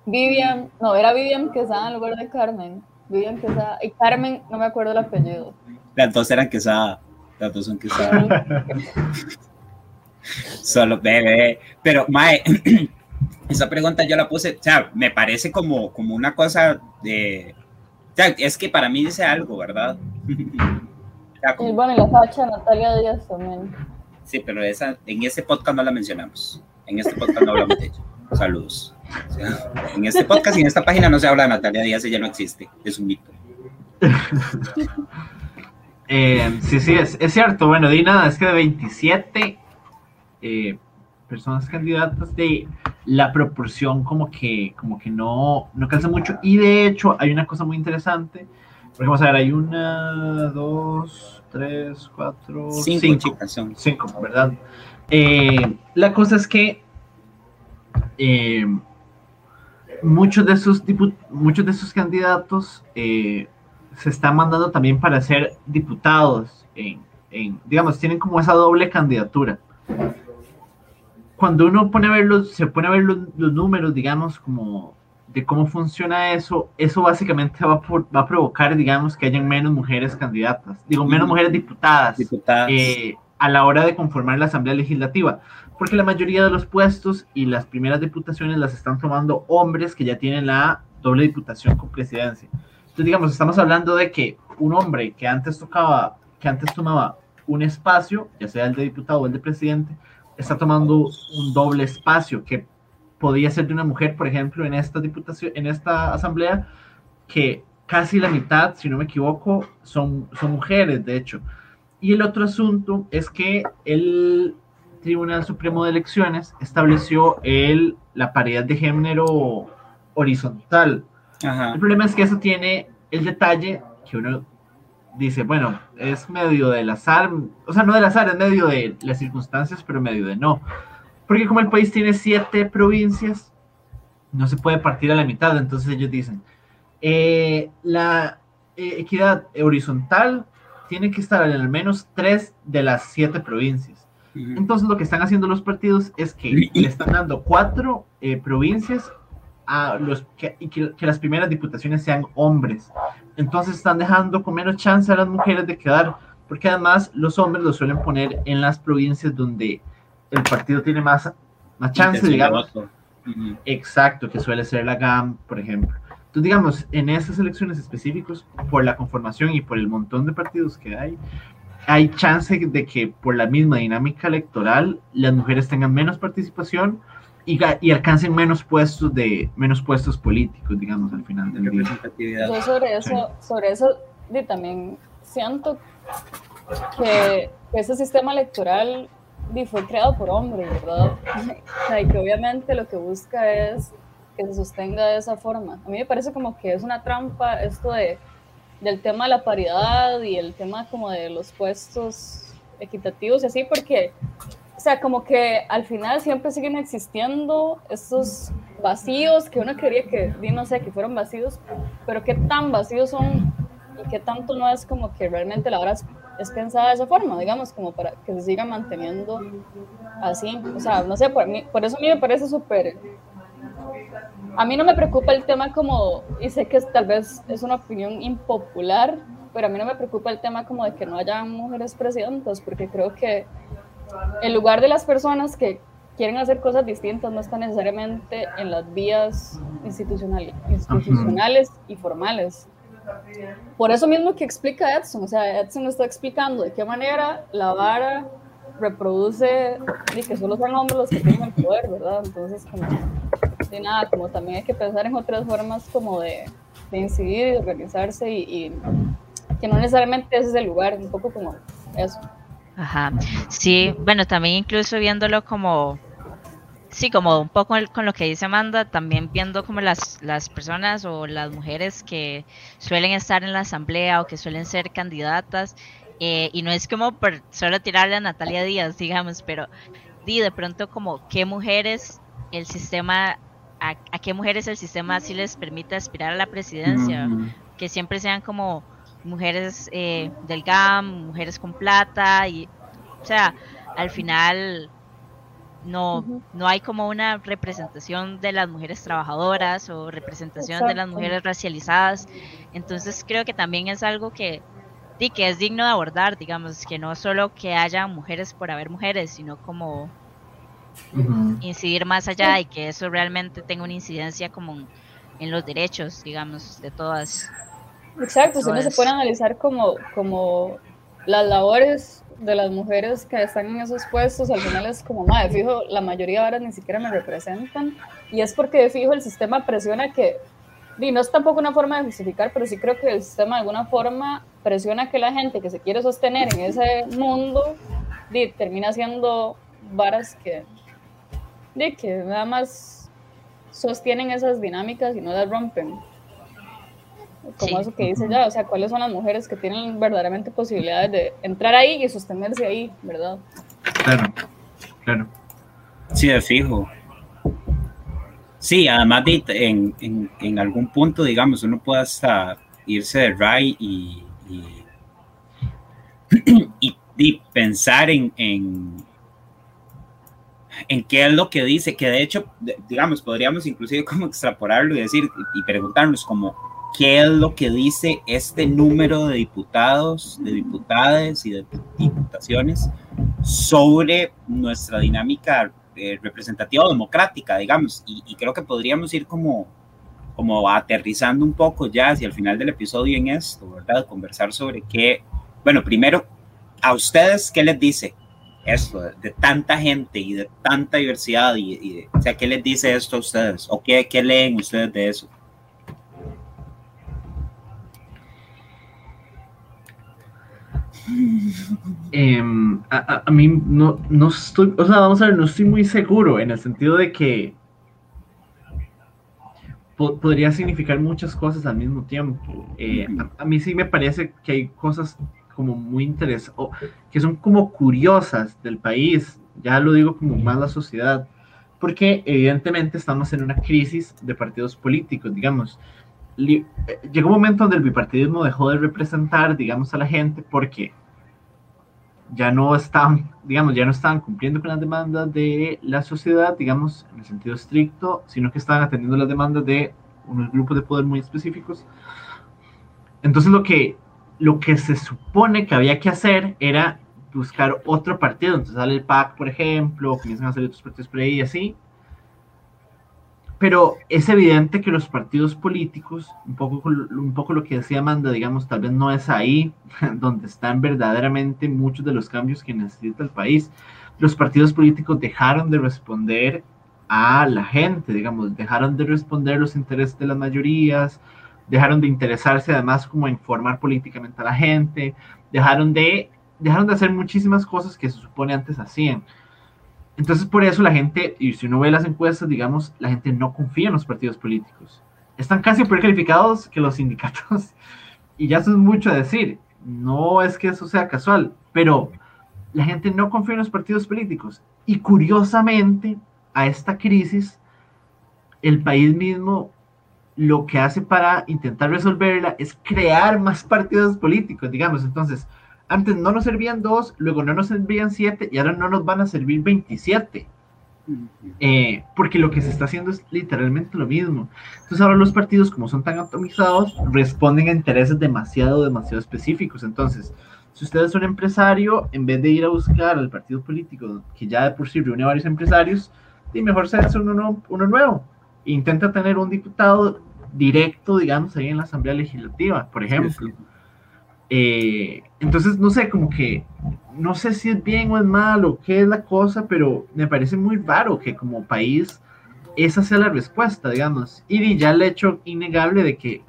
Vivian, no, era Vivian Quesada en lugar de Carmen. Vivian Quesada y Carmen, no me acuerdo el apellido. Las dos eran quesada, las dos son quesada. Solo bebé. Pero, Mae, esa pregunta yo la puse, o sea, me parece como, como una cosa de. O sea, es que para mí dice algo, ¿verdad? O sea, Y bueno, y la facha Natalia Díaz también. sí, pero esa, en ese podcast no la mencionamos. En este podcast no hablamos de ella. Saludos. O sea, en este podcast y en esta página no se habla de Natalia Díaz, ella no existe, es un mito. Eh, sí, sí, es, es cierto. Bueno, di nada, es que de 27 eh, personas candidatas de la proporción como que, como que no, no calza mucho. Y de hecho hay una cosa muy interesante. Porque vamos a ver, hay una, dos, tres, cuatro, Cinco, cinco. chicas. Cinco, ¿verdad? Eh, la cosa es que eh, muchos de esos muchos de esos candidatos eh, se están mandando también para ser diputados en, en- digamos, tienen como esa doble candidatura. Cuando uno pone a ver los, se pone a ver los, los números, digamos, como de cómo funciona eso, eso básicamente va, a por- va a provocar, digamos, que hayan menos mujeres candidatas, digo, menos Ujú. mujeres diputadas Diputadas. eh, a la hora de conformar la Asamblea Legislativa, porque la mayoría de los puestos y las primeras diputaciones las están tomando hombres que ya tienen la doble diputación con presidencia. Entonces, digamos, estamos hablando de que un hombre que antes tocaba, que antes tomaba un espacio, ya sea el de diputado o el de presidente, está tomando un doble espacio que podía ser de una mujer, por ejemplo, en esta diputación, en esta asamblea, que casi la mitad, si no me equivoco, son, son mujeres, de hecho. Y el otro asunto es que el Tribunal Supremo de Elecciones estableció el, la paridad de género horizontal. El problema es que eso tiene el detalle que uno dice, bueno, es medio del azar, o sea, no del azar, es medio de las circunstancias, pero medio de no. Porque como el país tiene siete provincias, no se puede partir a la mitad, entonces ellos dicen, eh, la eh, equidad horizontal tiene que estar en al menos tres de las siete provincias. Entonces lo que están haciendo los partidos es que le están dando cuatro eh, provincias a los que, y que, las primeras diputaciones sean hombres. Entonces están dejando con menos chance a las mujeres de quedar, porque además los hombres lo suelen poner en las provincias donde el partido tiene más, más chance, digamos. Exacto, que suele ser la GAM, por ejemplo. Entonces, digamos, en esas elecciones específicas, por la conformación y por el montón de partidos que hay, hay chance de que por la misma dinámica electoral las mujeres tengan menos participación y, y alcancen menos puestos de menos puestos políticos, digamos, al final del día. Yo sobre eso, sobre eso también siento que ese sistema electoral fue creado por hombres, ¿verdad? y que obviamente lo que busca es que se sostenga de esa forma. A mí me parece como que es una trampa esto de, del tema de la paridad y el tema como de los puestos equitativos y así, porque, o sea, como que al final siempre siguen existiendo estos vacíos que uno quería que, no sé, que fueron vacíos, pero qué tan vacíos son y qué tanto no es como que realmente la hora es, pensada de esa forma, digamos, como para que se siga manteniendo así. O sea, no sé, por, mí, por eso a mí me parece súper a mí no me preocupa el tema como, y sé que tal vez es una opinión impopular, pero a mí no me preocupa el tema como de que no haya mujeres presidentas, porque creo que el lugar de las personas que quieren hacer cosas distintas no está necesariamente en las vías institucionales, institucionales y formales. Por eso mismo que explica Edson, o sea, Edson está explicando de qué manera la vara reproduce y que solo son hombres los que tienen el poder, ¿verdad? Entonces, como de nada, como también hay que pensar en otras formas como de, de incidir y organizarse y, que no necesariamente ese es el lugar, un poco como eso. Ajá, sí, bueno, también incluso viéndolo como, sí, como un poco con lo que dice Amanda, también viendo como las, las personas o las mujeres que suelen estar en la asamblea o que suelen ser candidatas, eh, y no es como por solo tirarle a Natalia Díaz, digamos, pero di de pronto como qué mujeres el sistema a, qué mujeres el sistema sí les permite aspirar a la presidencia, que siempre sean como mujeres eh, del GAM, mujeres con plata, y, o sea, al final no, no hay como una representación de las mujeres trabajadoras o representación de las mujeres racializadas, entonces creo que también es algo que, que es digno de abordar, digamos, que no solo que haya mujeres por haber mujeres, sino como incidir más allá y que eso realmente tenga una incidencia como en los derechos, digamos, de todas. Exacto, si uno se puede analizar como, como las labores de las mujeres que están en esos puestos, al final es como, de fijo, la mayoría ahora ni siquiera me representan, y es porque de fijo el sistema presiona que, y no es tampoco una forma de justificar, pero sí creo que el sistema de alguna forma presiona que la gente que se quiere sostener en ese mundo, termina siendo varas que de que nada más sostienen esas dinámicas y no las rompen. Como eso que dice ya, o sea, cuáles son las mujeres que tienen verdaderamente posibilidades de entrar ahí y sostenerse ahí, ¿verdad? Claro, claro. Sí, de fijo. Sí, además de, en, en, en, algún punto, digamos, uno puede hasta irse de RAI y, y, y, pensar en, en, en qué es lo que dice, que de hecho, digamos, podríamos inclusive como extrapolarlo y decir y preguntarnos como qué es lo que dice este número de diputados, de diputadas y de diputaciones sobre nuestra dinámica eh, representativa o democrática, digamos, y, creo que podríamos ir como, como aterrizando un poco ya hacia el final del episodio en esto, ¿verdad? Conversar sobre qué, bueno, primero, a ustedes, ¿qué les dice esto, de, tanta gente y de tanta diversidad? Y, y, o sea, ¿qué les dice esto a ustedes? ¿O qué, qué leen ustedes de eso? Eh, a, mí no, no estoy, o sea, vamos a ver, no estoy muy seguro en el sentido de que po podría significar muchas cosas al mismo tiempo. Eh, a, a, mí sí me parece que hay cosas como muy interesantes, que son como curiosas del país, ya lo digo como más la sociedad, porque evidentemente estamos en una crisis de partidos políticos, digamos. Eh, llegó un momento donde el bipartidismo dejó de representar, digamos, a la gente porque ya no estaban, digamos, ya no estaban cumpliendo con las demandas de la sociedad, digamos, en el sentido estricto, sino que estaban atendiendo las demandas de unos grupos de poder muy específicos. Entonces lo que, lo que se supone que había que hacer era buscar otro partido, entonces sale el PAC, por ejemplo, comienzan a salir otros partidos por ahí y así, pero es evidente que los partidos políticos, un poco, un poco lo que decía Amanda, digamos, tal vez no es ahí donde están verdaderamente muchos de los cambios que necesita el país. Los partidos políticos dejaron de responder a la gente, digamos, dejaron de responder los intereses de las mayorías, dejaron de interesarse además como en formar políticamente a la gente, dejaron de, dejaron de hacer muchísimas cosas que se supone antes hacían. Entonces, por eso la gente, y si uno ve las encuestas, digamos, la gente no confía en los partidos políticos. Están casi peor calificados que los sindicatos. Y ya eso es mucho decir. No es que eso sea casual, pero la gente no confía en los partidos políticos. Y curiosamente, a esta crisis, el país mismo lo que hace para intentar resolverla es crear más partidos políticos, digamos. Entonces, antes no nos servían dos, luego no nos servían siete y ahora no nos van a servir 27. Eh, porque lo que se está haciendo es literalmente lo mismo. Entonces ahora los partidos, como son tan atomizados, responden a intereses demasiado, demasiado específicos. Entonces, si usted es un empresario, en vez de ir a buscar al partido político, que ya de por sí reúne a varios empresarios, y mejor se hace uno, uno nuevo. Intenta tener un diputado directo, digamos, ahí en la Asamblea Legislativa, por ejemplo. Sí, sí. Eh, entonces, no sé, como que no sé si es bien o es malo, qué es la cosa, pero me parece muy raro que como país esa sea la respuesta, digamos. Y ya el hecho innegable de que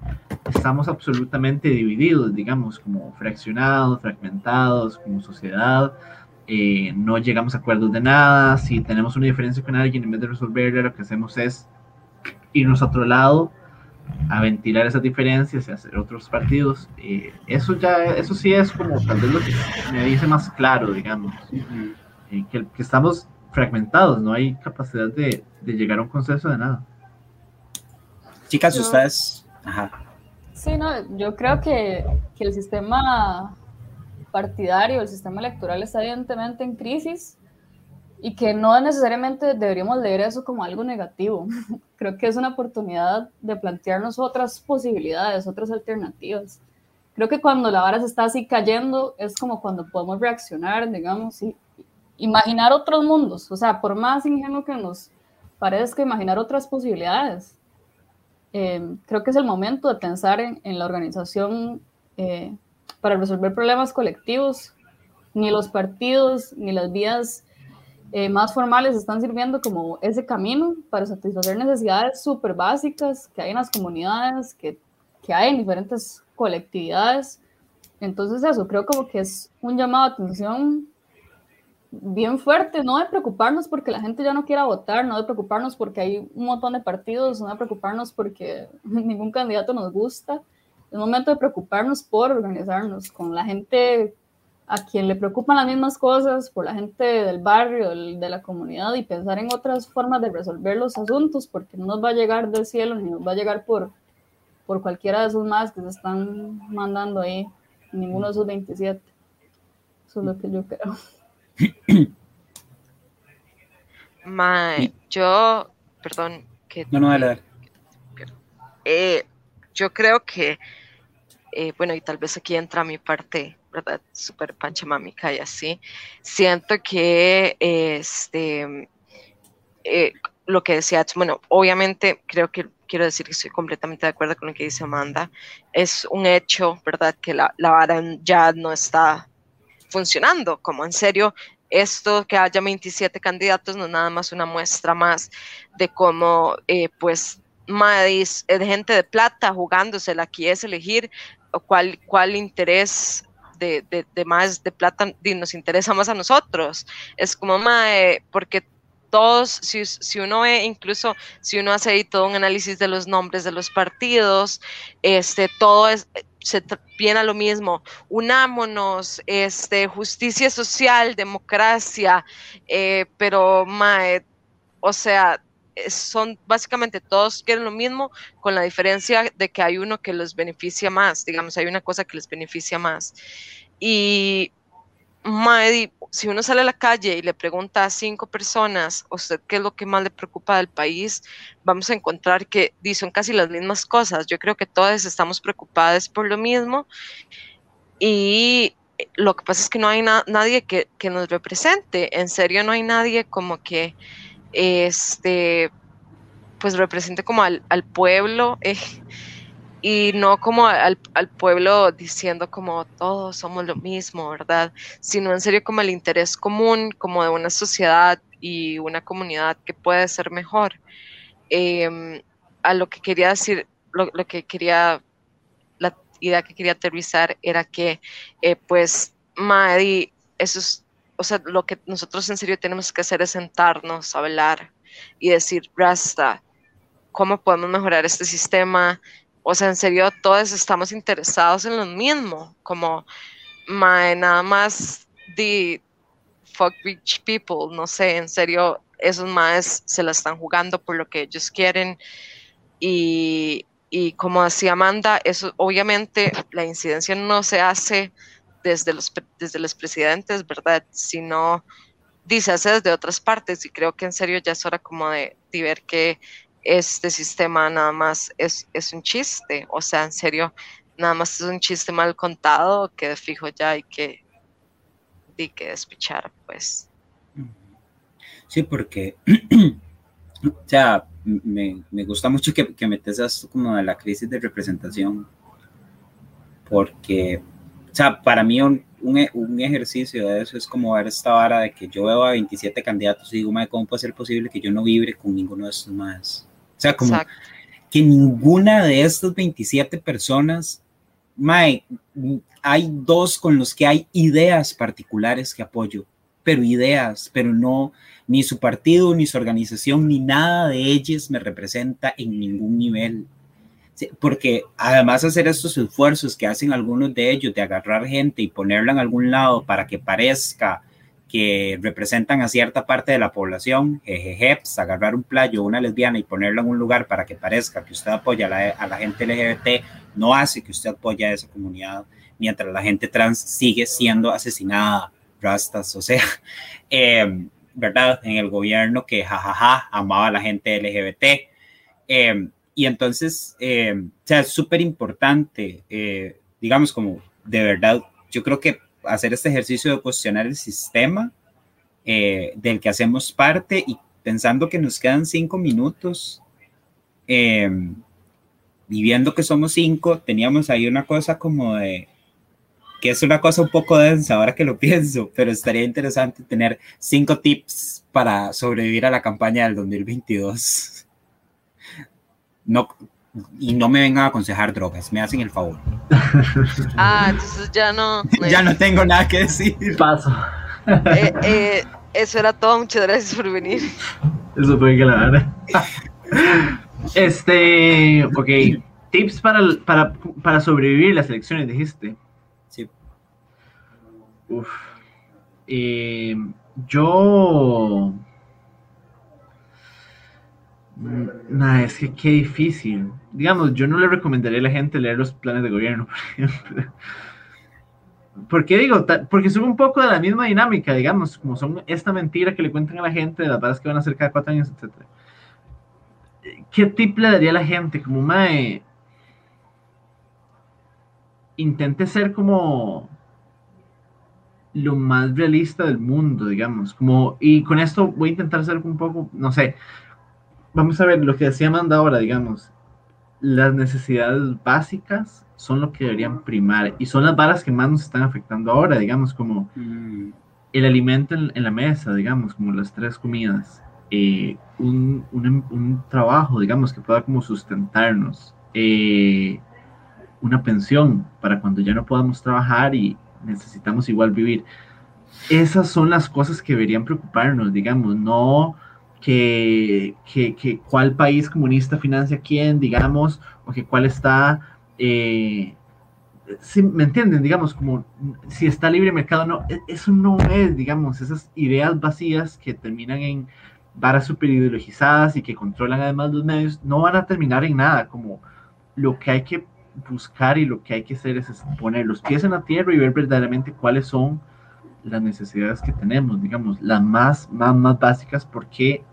estamos absolutamente divididos, digamos, como fraccionados, fragmentados, como sociedad. Eh, no llegamos a acuerdos de nada. Si tenemos una diferencia con alguien, en vez de resolverla, lo que hacemos es irnos a otro lado a ventilar esas diferencias y hacer otros partidos. Eh, eso ya, eso sí es como tal vez lo que me dice más claro, digamos, eh, que, que, estamos fragmentados, no hay capacidad de, de llegar a un consenso de nada. Chicas, yo, ustedes... Ajá. Sí, no, yo creo que, que el sistema partidario, el sistema electoral está evidentemente en crisis y que no necesariamente deberíamos leer eso como algo negativo. Creo que es una oportunidad de plantearnos otras posibilidades, otras alternativas. Creo que cuando la vara se está así cayendo es como cuando podemos reaccionar, digamos, y imaginar otros mundos. O sea, por más ingenuo que nos parezca imaginar otras posibilidades, eh, creo que es el momento de pensar en, en la organización eh, para resolver problemas colectivos. Ni los partidos, ni las vías eh, más formales están sirviendo como ese camino para satisfacer necesidades súper básicas que hay en las comunidades, que, que, hay en diferentes colectividades. Entonces eso, creo como que es un llamado de atención bien fuerte, no de preocuparnos porque la gente ya no quiera votar, no de preocuparnos porque hay un montón de partidos, no de preocuparnos porque ningún candidato nos gusta. Es momento de preocuparnos por organizarnos con la gente a quien le preocupan las mismas cosas, por la gente del barrio, de la comunidad y pensar en otras formas de resolver los asuntos, porque no nos va a llegar del cielo ni nos va a llegar por, por cualquiera de esos más que se están mandando ahí, ninguno de esos 27. Eso es lo que yo creo. Mae, yo, perdón, que... No, no, dale, eh, yo creo que, eh, bueno, y tal vez aquí entra mi parte ¿verdad? Súper panchamámica y así. Siento que este, eh, lo que decía, bueno, obviamente creo que quiero decir que estoy completamente de acuerdo con lo que dice Amanda. Es un hecho, ¿verdad? Que la, la vara ya no está funcionando, como en serio, esto que haya 27 candidatos no es nada más una muestra más de cómo, eh, pues, es gente de plata jugándosela, aquí es elegir cuál, cuál interés de, de, más de plata nos interesa más a nosotros. Es como, mae, porque todos, si, si, uno ve, incluso si uno hace ahí todo un análisis de los nombres de los partidos, este, todo es, se viene a lo mismo, unámonos, este, justicia social, democracia, eh, pero, mae, o sea, son básicamente todos quieren lo mismo, con la diferencia de que hay uno que los beneficia más, digamos, hay una cosa que les beneficia más. Y si uno sale a la calle y le pregunta a cinco personas, ¿usted qué es lo que más le preocupa del país? Vamos a encontrar que son casi las mismas cosas. Yo creo que todas estamos preocupadas por lo mismo. Y lo que pasa es que no hay nadie que, que, nos represente. En serio, no hay nadie como que este pues represente como al, al pueblo. Eh, y no como al, pueblo diciendo como todos somos lo mismo, ¿verdad? Sino en serio como el interés común, como de una sociedad y una comunidad que puede ser mejor. Em, a lo que quería decir, lo, que quería, la idea que quería aterrizar era que, eh, pues, Madi, eso es, o sea, lo que nosotros en serio tenemos que hacer es sentarnos, hablar y decir, Rasta, ¿cómo podemos mejorar este sistema? O sea, en serio, todos estamos interesados en lo mismo, como nada más de fuck rich people, no sé, en serio, esos más se la están jugando por lo que ellos quieren. Y, y como decía Amanda, eso obviamente la incidencia no se hace desde los, desde los presidentes, ¿verdad? Sino dice hace desde otras partes y creo que en serio ya es hora como de, de ver que este sistema nada más es, es un chiste, o sea, en serio, nada más es un chiste mal contado que de fijo ya hay que, hay que despichar, pues. Sí, porque, o sea, me, me, gusta mucho que, que metes esto como de la crisis de representación, porque, sea, para mí un, un, ejercicio de eso es como ver esta vara de que yo veo a 27 candidatos y digo, ¿cómo puede ser posible que yo no vibre con ninguno de estos más? O sea, como que ninguna de estas 27 personas, Mae, hay dos con los que hay ideas particulares que apoyo, pero ideas, pero no, ni su partido, ni su organización, ni nada de ellas me representa en ningún nivel. Porque además hacer estos esfuerzos que hacen algunos de ellos de agarrar gente y ponerla en algún lado para que parezca que representan a cierta parte de la población, jejejeps, agarrar un playo, una lesbiana y ponerlo en un lugar para que parezca que usted apoya a la, gente LGBT, no hace que usted apoye a esa comunidad, mientras la gente trans sigue siendo asesinada, rastas, o sea, em, ¿verdad? En el gobierno que jajaja amaba a la gente LGBT. Em, y entonces, em, o sea, es súper importante, eh, digamos, como de verdad, yo creo que hacer este ejercicio de cuestionar el sistema eh, del que hacemos parte y pensando que nos quedan cinco minutos, eh, y viendo que somos cinco, teníamos ahí una cosa como de, que es una cosa un poco densa ahora que lo pienso, pero estaría interesante tener cinco tips para sobrevivir a la campaña del 2022. No, y no me vengan a aconsejar drogas, me hacen el favor. Ah, entonces ya no. ya no tengo nada que decir. Paso. Eh, eh, eso era todo, muchas gracias por venir. Eso fue que la verdad. Este, ok, tips para, para, para sobrevivir las elecciones, dijiste. Sí. Uf. Eh, yo Nah, es que qué difícil. Digamos, yo no le recomendaría a la gente leer los planes de gobierno, por ejemplo. ¿Por qué digo? Porque son un poco de la misma dinámica, digamos, como son esta mentira que le cuentan a la gente de las balas que van a hacer cada cuatro años, etc. ¿Qué tip le daría a la gente? Como, mae, intente ser como lo más realista del mundo, digamos, como, y con esto voy a intentar ser un poco, no sé, vamos a ver lo que decía Amanda ahora, digamos, las necesidades básicas son lo que deberían primar y son las varas que más nos están afectando ahora, digamos, como, mm. el alimento en, en la mesa, digamos, como las tres comidas, eh, un, un, un, trabajo, digamos, que pueda como sustentarnos, eh, una pensión para cuando ya no podamos trabajar y necesitamos igual vivir. Esas son las cosas que deberían preocuparnos, digamos, no que, que, que cuál país comunista financia quién, digamos, o que cuál está... Eh, si me entienden, digamos, como si está libre mercado, no, e, eso no es, digamos, esas ideas vacías que terminan en varas super ideologizadas y que controlan además los medios, no van a terminar en nada, como lo que hay que buscar y lo que hay que hacer es poner los pies en la tierra y ver verdaderamente cuáles son las necesidades que tenemos, digamos, las más, más, más básicas, porque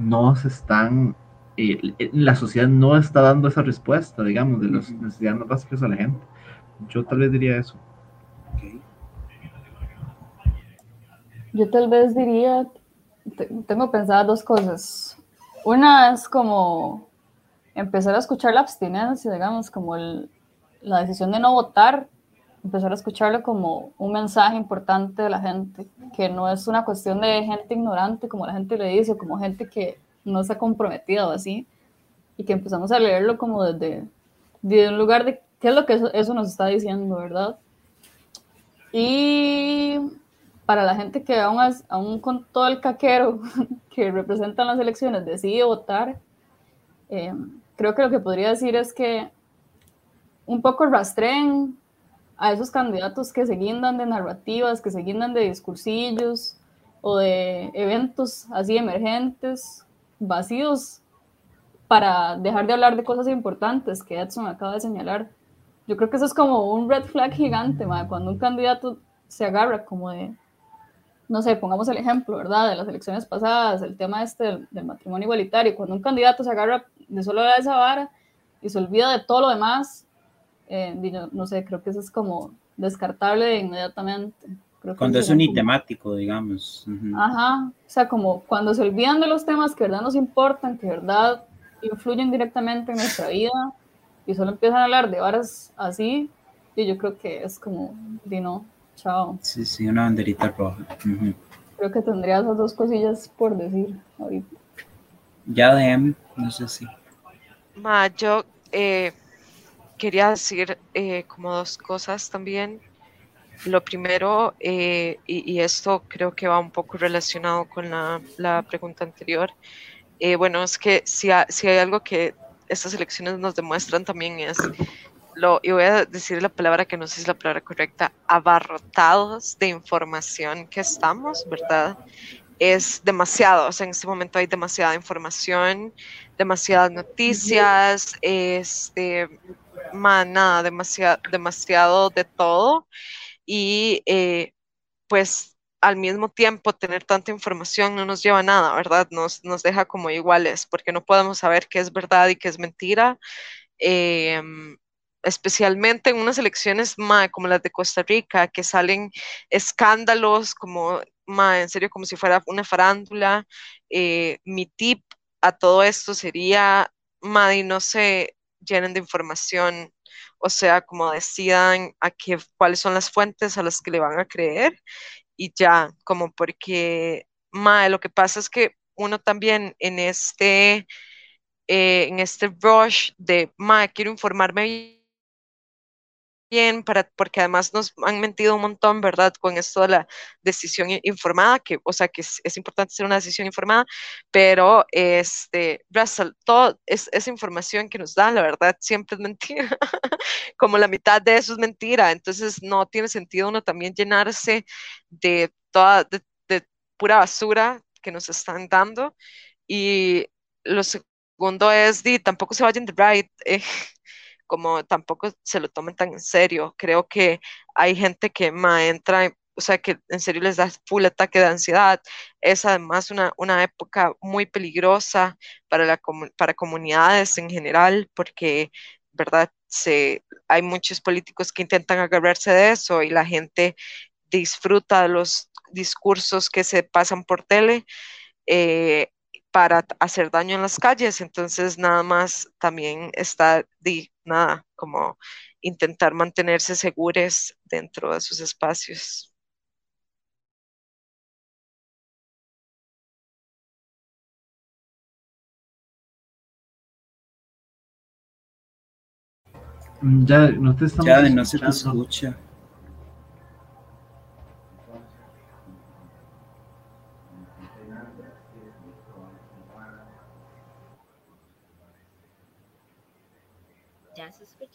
no se están, eh, la sociedad no está dando esa respuesta, digamos, de las necesidades básicas a la gente. Yo tal vez diría eso. Yo tal vez diría, tengo pensadas dos cosas. Una es como empezar a escuchar la abstinencia, digamos, como el, la decisión de no votar, empezar a escucharlo como un mensaje importante de la gente, que no es una cuestión de gente ignorante, como la gente le dice, o como gente que no está comprometida o así, y que empezamos a leerlo como desde, desde un lugar de qué es lo que eso, eso nos está diciendo, ¿verdad? Y para la gente que aún, aún con todo el caquero que representan las elecciones decide votar, eh, creo que lo que podría decir es que un poco rastreen a esos candidatos que se guindan de narrativas, que se guindan de discursillos o de eventos así emergentes, vacíos, para dejar de hablar de cosas importantes que Edson acaba de señalar. Yo creo que eso es como un red flag gigante, cuando un candidato se agarra como de, no sé, pongamos el ejemplo, ¿verdad? De las elecciones pasadas, el tema este del, del matrimonio igualitario, cuando un candidato se agarra de solo de esa vara y se olvida de todo lo demás, eh, no sé, creo que eso es como descartable inmediatamente. cuando es unitemático, digamos. Ajá, o sea, como cuando se olvidan de los temas que verdad nos importan, que verdad influyen directamente en nuestra vida y solo empiezan a hablar de varas así, y yo creo que es como, di no, chao. Sí, sí, una banderita roja. Creo que tendría esas dos cosillas por decir ahorita. Ya de no sé si. Ma, yo eh, quería decir eh, como dos cosas también. Lo primero, eh, y, esto creo que va un poco relacionado con la, la pregunta anterior, bueno, es que si, si hay algo que estas elecciones nos demuestran también es lo, y voy a decir la palabra que no sé si es la palabra correcta, abarrotados de información que estamos, ¿verdad? es demasiado, o sea, en este momento hay demasiada información, demasiadas noticias, este, nada, demasiado, demasiado de todo y eh, pues al mismo tiempo tener tanta información no nos lleva a nada, ¿verdad? Nos, nos deja como iguales porque no podemos saber qué es verdad y qué es mentira. Em, especialmente en unas elecciones como las de Costa Rica, que salen escándalos como en serio, como si fuera una farándula. Eh, mi tip a todo esto sería, Maddy, no se llenen de información, o sea, como decidan a qué, cuáles son las fuentes a las que le van a creer y ya, como porque, Maddy, lo que pasa es que uno también en este, eh, en este rush de, Maddy, quiero informarme bien, para, porque además nos han mentido un montón, ¿verdad? Con esto de la decisión informada, que, o sea, que es, importante hacer una decisión informada, pero, este, Russell, toda es, esa información que nos dan, la verdad, siempre es mentira, como la mitad de eso es mentira, entonces no tiene sentido uno también llenarse de toda, de, pura basura que nos están dando, y lo segundo es, di, tampoco se vayan de right, eh, como tampoco se lo tomen tan en serio. Creo que hay gente que ma, entra, o sea, que en serio les da full ataque de ansiedad. Es además una, una época muy peligrosa para, la, para comunidades en general, porque, ¿verdad? Se, hay muchos políticos que intentan agarrarse de eso y la gente disfruta de los discursos que se pasan por tele. Eh, para hacer daño en las calles. Entonces, nada más también está, de, nada, como intentar mantenerse seguros dentro de sus espacios. Ya no te estamos ya, no se te escucha.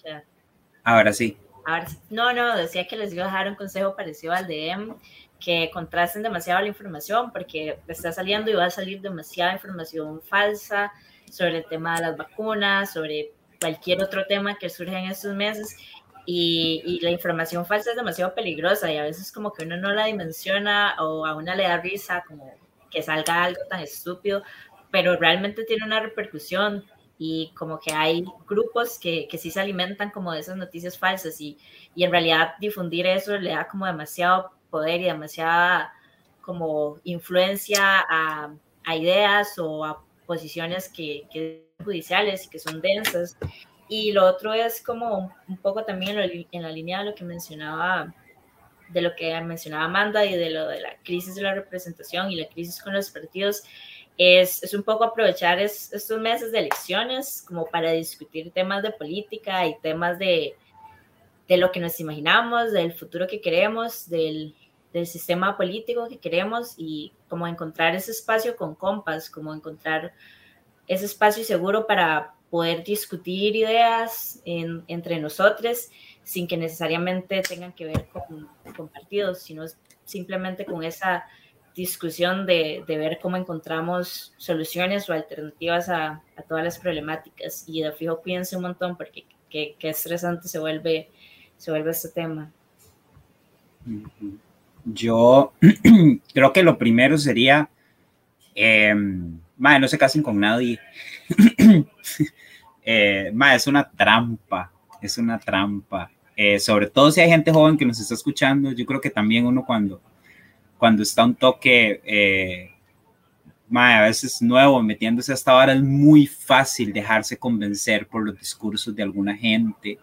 Ya se escucha. Ahora sí. Ahora, no, no, decía que les iba a dejar un consejo parecido al de Em, que contrasten demasiado la información porque está saliendo y va a salir demasiada información falsa sobre el tema de las vacunas, sobre cualquier otro tema que surge en estos meses y, y la información falsa es demasiado peligrosa y a veces como que uno no la dimensiona o a una le da risa como que salga algo tan estúpido, pero realmente tiene una repercusión y como que hay grupos que, que sí se alimentan como de esas noticias falsas y, y en realidad difundir eso le da como demasiado poder y demasiada como influencia a, a ideas o a posiciones que, que judiciales y que son densas. Y lo otro es como un, poco también en la línea de lo que mencionaba de lo que mencionaba Amanda y de lo de la crisis de la representación y la crisis con los partidos, es, es un poco aprovechar es- estos meses de elecciones como para discutir temas de política y temas de, de lo que nos imaginamos, del futuro que queremos, del, del sistema político que queremos y como encontrar ese espacio con compas, como encontrar ese espacio seguro para poder discutir ideas en- entre nosotros sin que necesariamente tengan que ver con, con partidos, sino simplemente con esa discusión de, de ver cómo encontramos soluciones o alternativas a, a todas las problemáticas. Y de fijo cuídense un montón porque qué estresante se vuelve, se vuelve este tema. Yo creo que lo primero sería, eh, mae, no se casen con nadie. eh, mae, es una trampa, es una trampa. Eh, sobre todo si hay gente joven que nos está escuchando, yo creo que también uno cuando, cuando está un toque, eh, a veces nuevo, metiéndose hasta ahora, es muy fácil dejarse convencer por los discursos de alguna gente.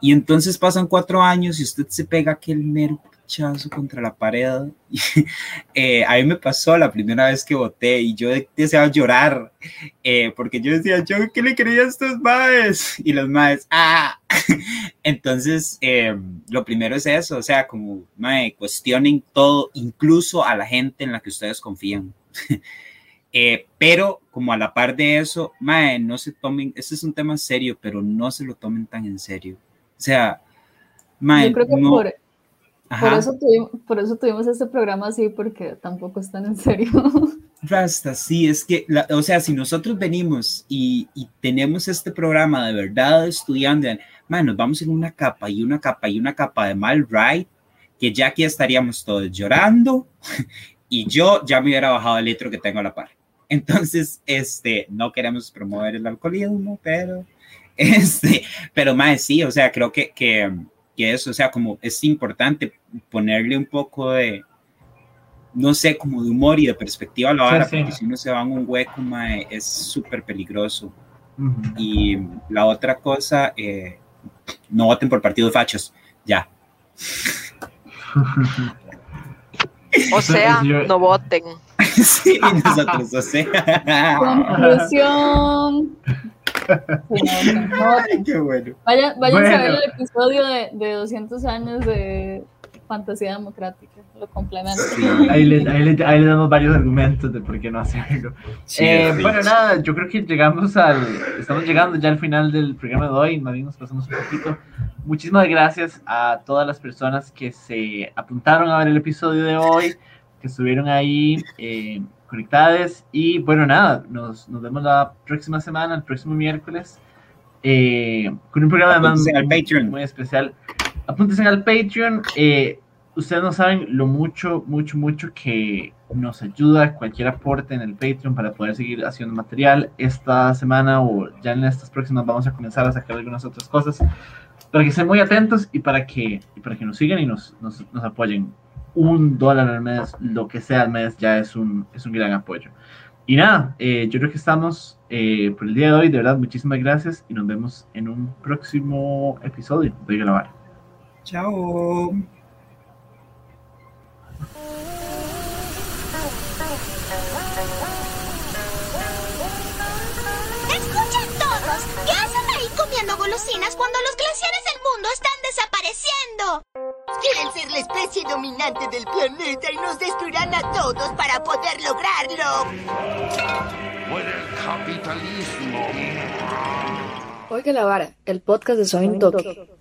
Y entonces pasan cuatro años y usted se pega aquel mero pichazo contra la pared. Eh, a mí me pasó la primera vez que voté y yo de- deseaba llorar eh, porque yo decía, yo qué le quería a estos maes y los maes, ah. Entonces, eh, lo primero es eso, o sea, como mae, cuestionen todo, incluso a la gente en la que ustedes confían. Eh, pero como a la par de eso, mae, no se tomen, este es un tema serio, pero no se lo tomen tan en serio. O sea, mae, Yo creo que no- por, por, eso tuvimos, por eso tuvimos este programa así, porque tampoco están en serio. Rasta, sí, es que, la- o sea, si nosotros venimos y, y tenemos este programa de verdad estudiando, man, nos vamos en una capa y una capa y una capa de mal ride, que ya aquí estaríamos todos llorando y yo ya me hubiera bajado el litro que tengo a la par. Entonces, este, no queremos promover el alcoholismo, pero, este, pero más sí, o sea, creo que, que, que eso, o sea, como es importante ponerle un poco de, no sé, como de humor y de perspectiva a la Sí, sí. porque si uno se va en un hueco, mae, es súper peligroso. Y la otra cosa, eh, no voten por partidos fachos, ya. O sea, no voten. sí, nosotros, o sea. Conclusión. Sí. Ay, qué bueno. Vayan, vayan a ver Bueno. el episodio de, de 200 años de fantasía democrática. Lo complemento. Ahí le, ahí, le, ahí le damos varios argumentos de por qué no hacerlo. Sí, Eh, sí. bueno, nada, yo creo que llegamos al. Estamos llegando ya al final del programa de hoy, más bien nos pasamos un poquito. Muchísimas gracias a todas las personas que se apuntaron a ver el episodio de hoy, que estuvieron ahí eh, conectadas. Y bueno, nada, nos, nos vemos la próxima semana, el próximo miércoles, eh, con un programa además Apúntense al muy- Patreon. muy especial. Apúntense al Patreon. eh, ustedes no saben lo mucho, mucho, mucho que nos ayuda cualquier aporte en el Patreon para poder seguir haciendo material. Esta semana o ya en estas próximas vamos a comenzar a sacar algunas otras cosas para que estén muy atentos y para que, y para que nos sigan y nos, nos, nos apoyen. Un dólar al mes, lo que sea al mes, ya es un, es un gran apoyo. Y nada, eh, yo creo que estamos eh, por el día de hoy. De verdad, muchísimas gracias y nos vemos en un próximo episodio de Vara. Chao. ¡Escuchen todos! ¿Qué hacen ahí comiendo golosinas cuando los glaciares del mundo están desapareciendo. Quieren ser la especie dominante del planeta y nos destruirán a todos para poder lograrlo. Muere el capitalismo. Oiga la vara, el podcast de Soy Toque.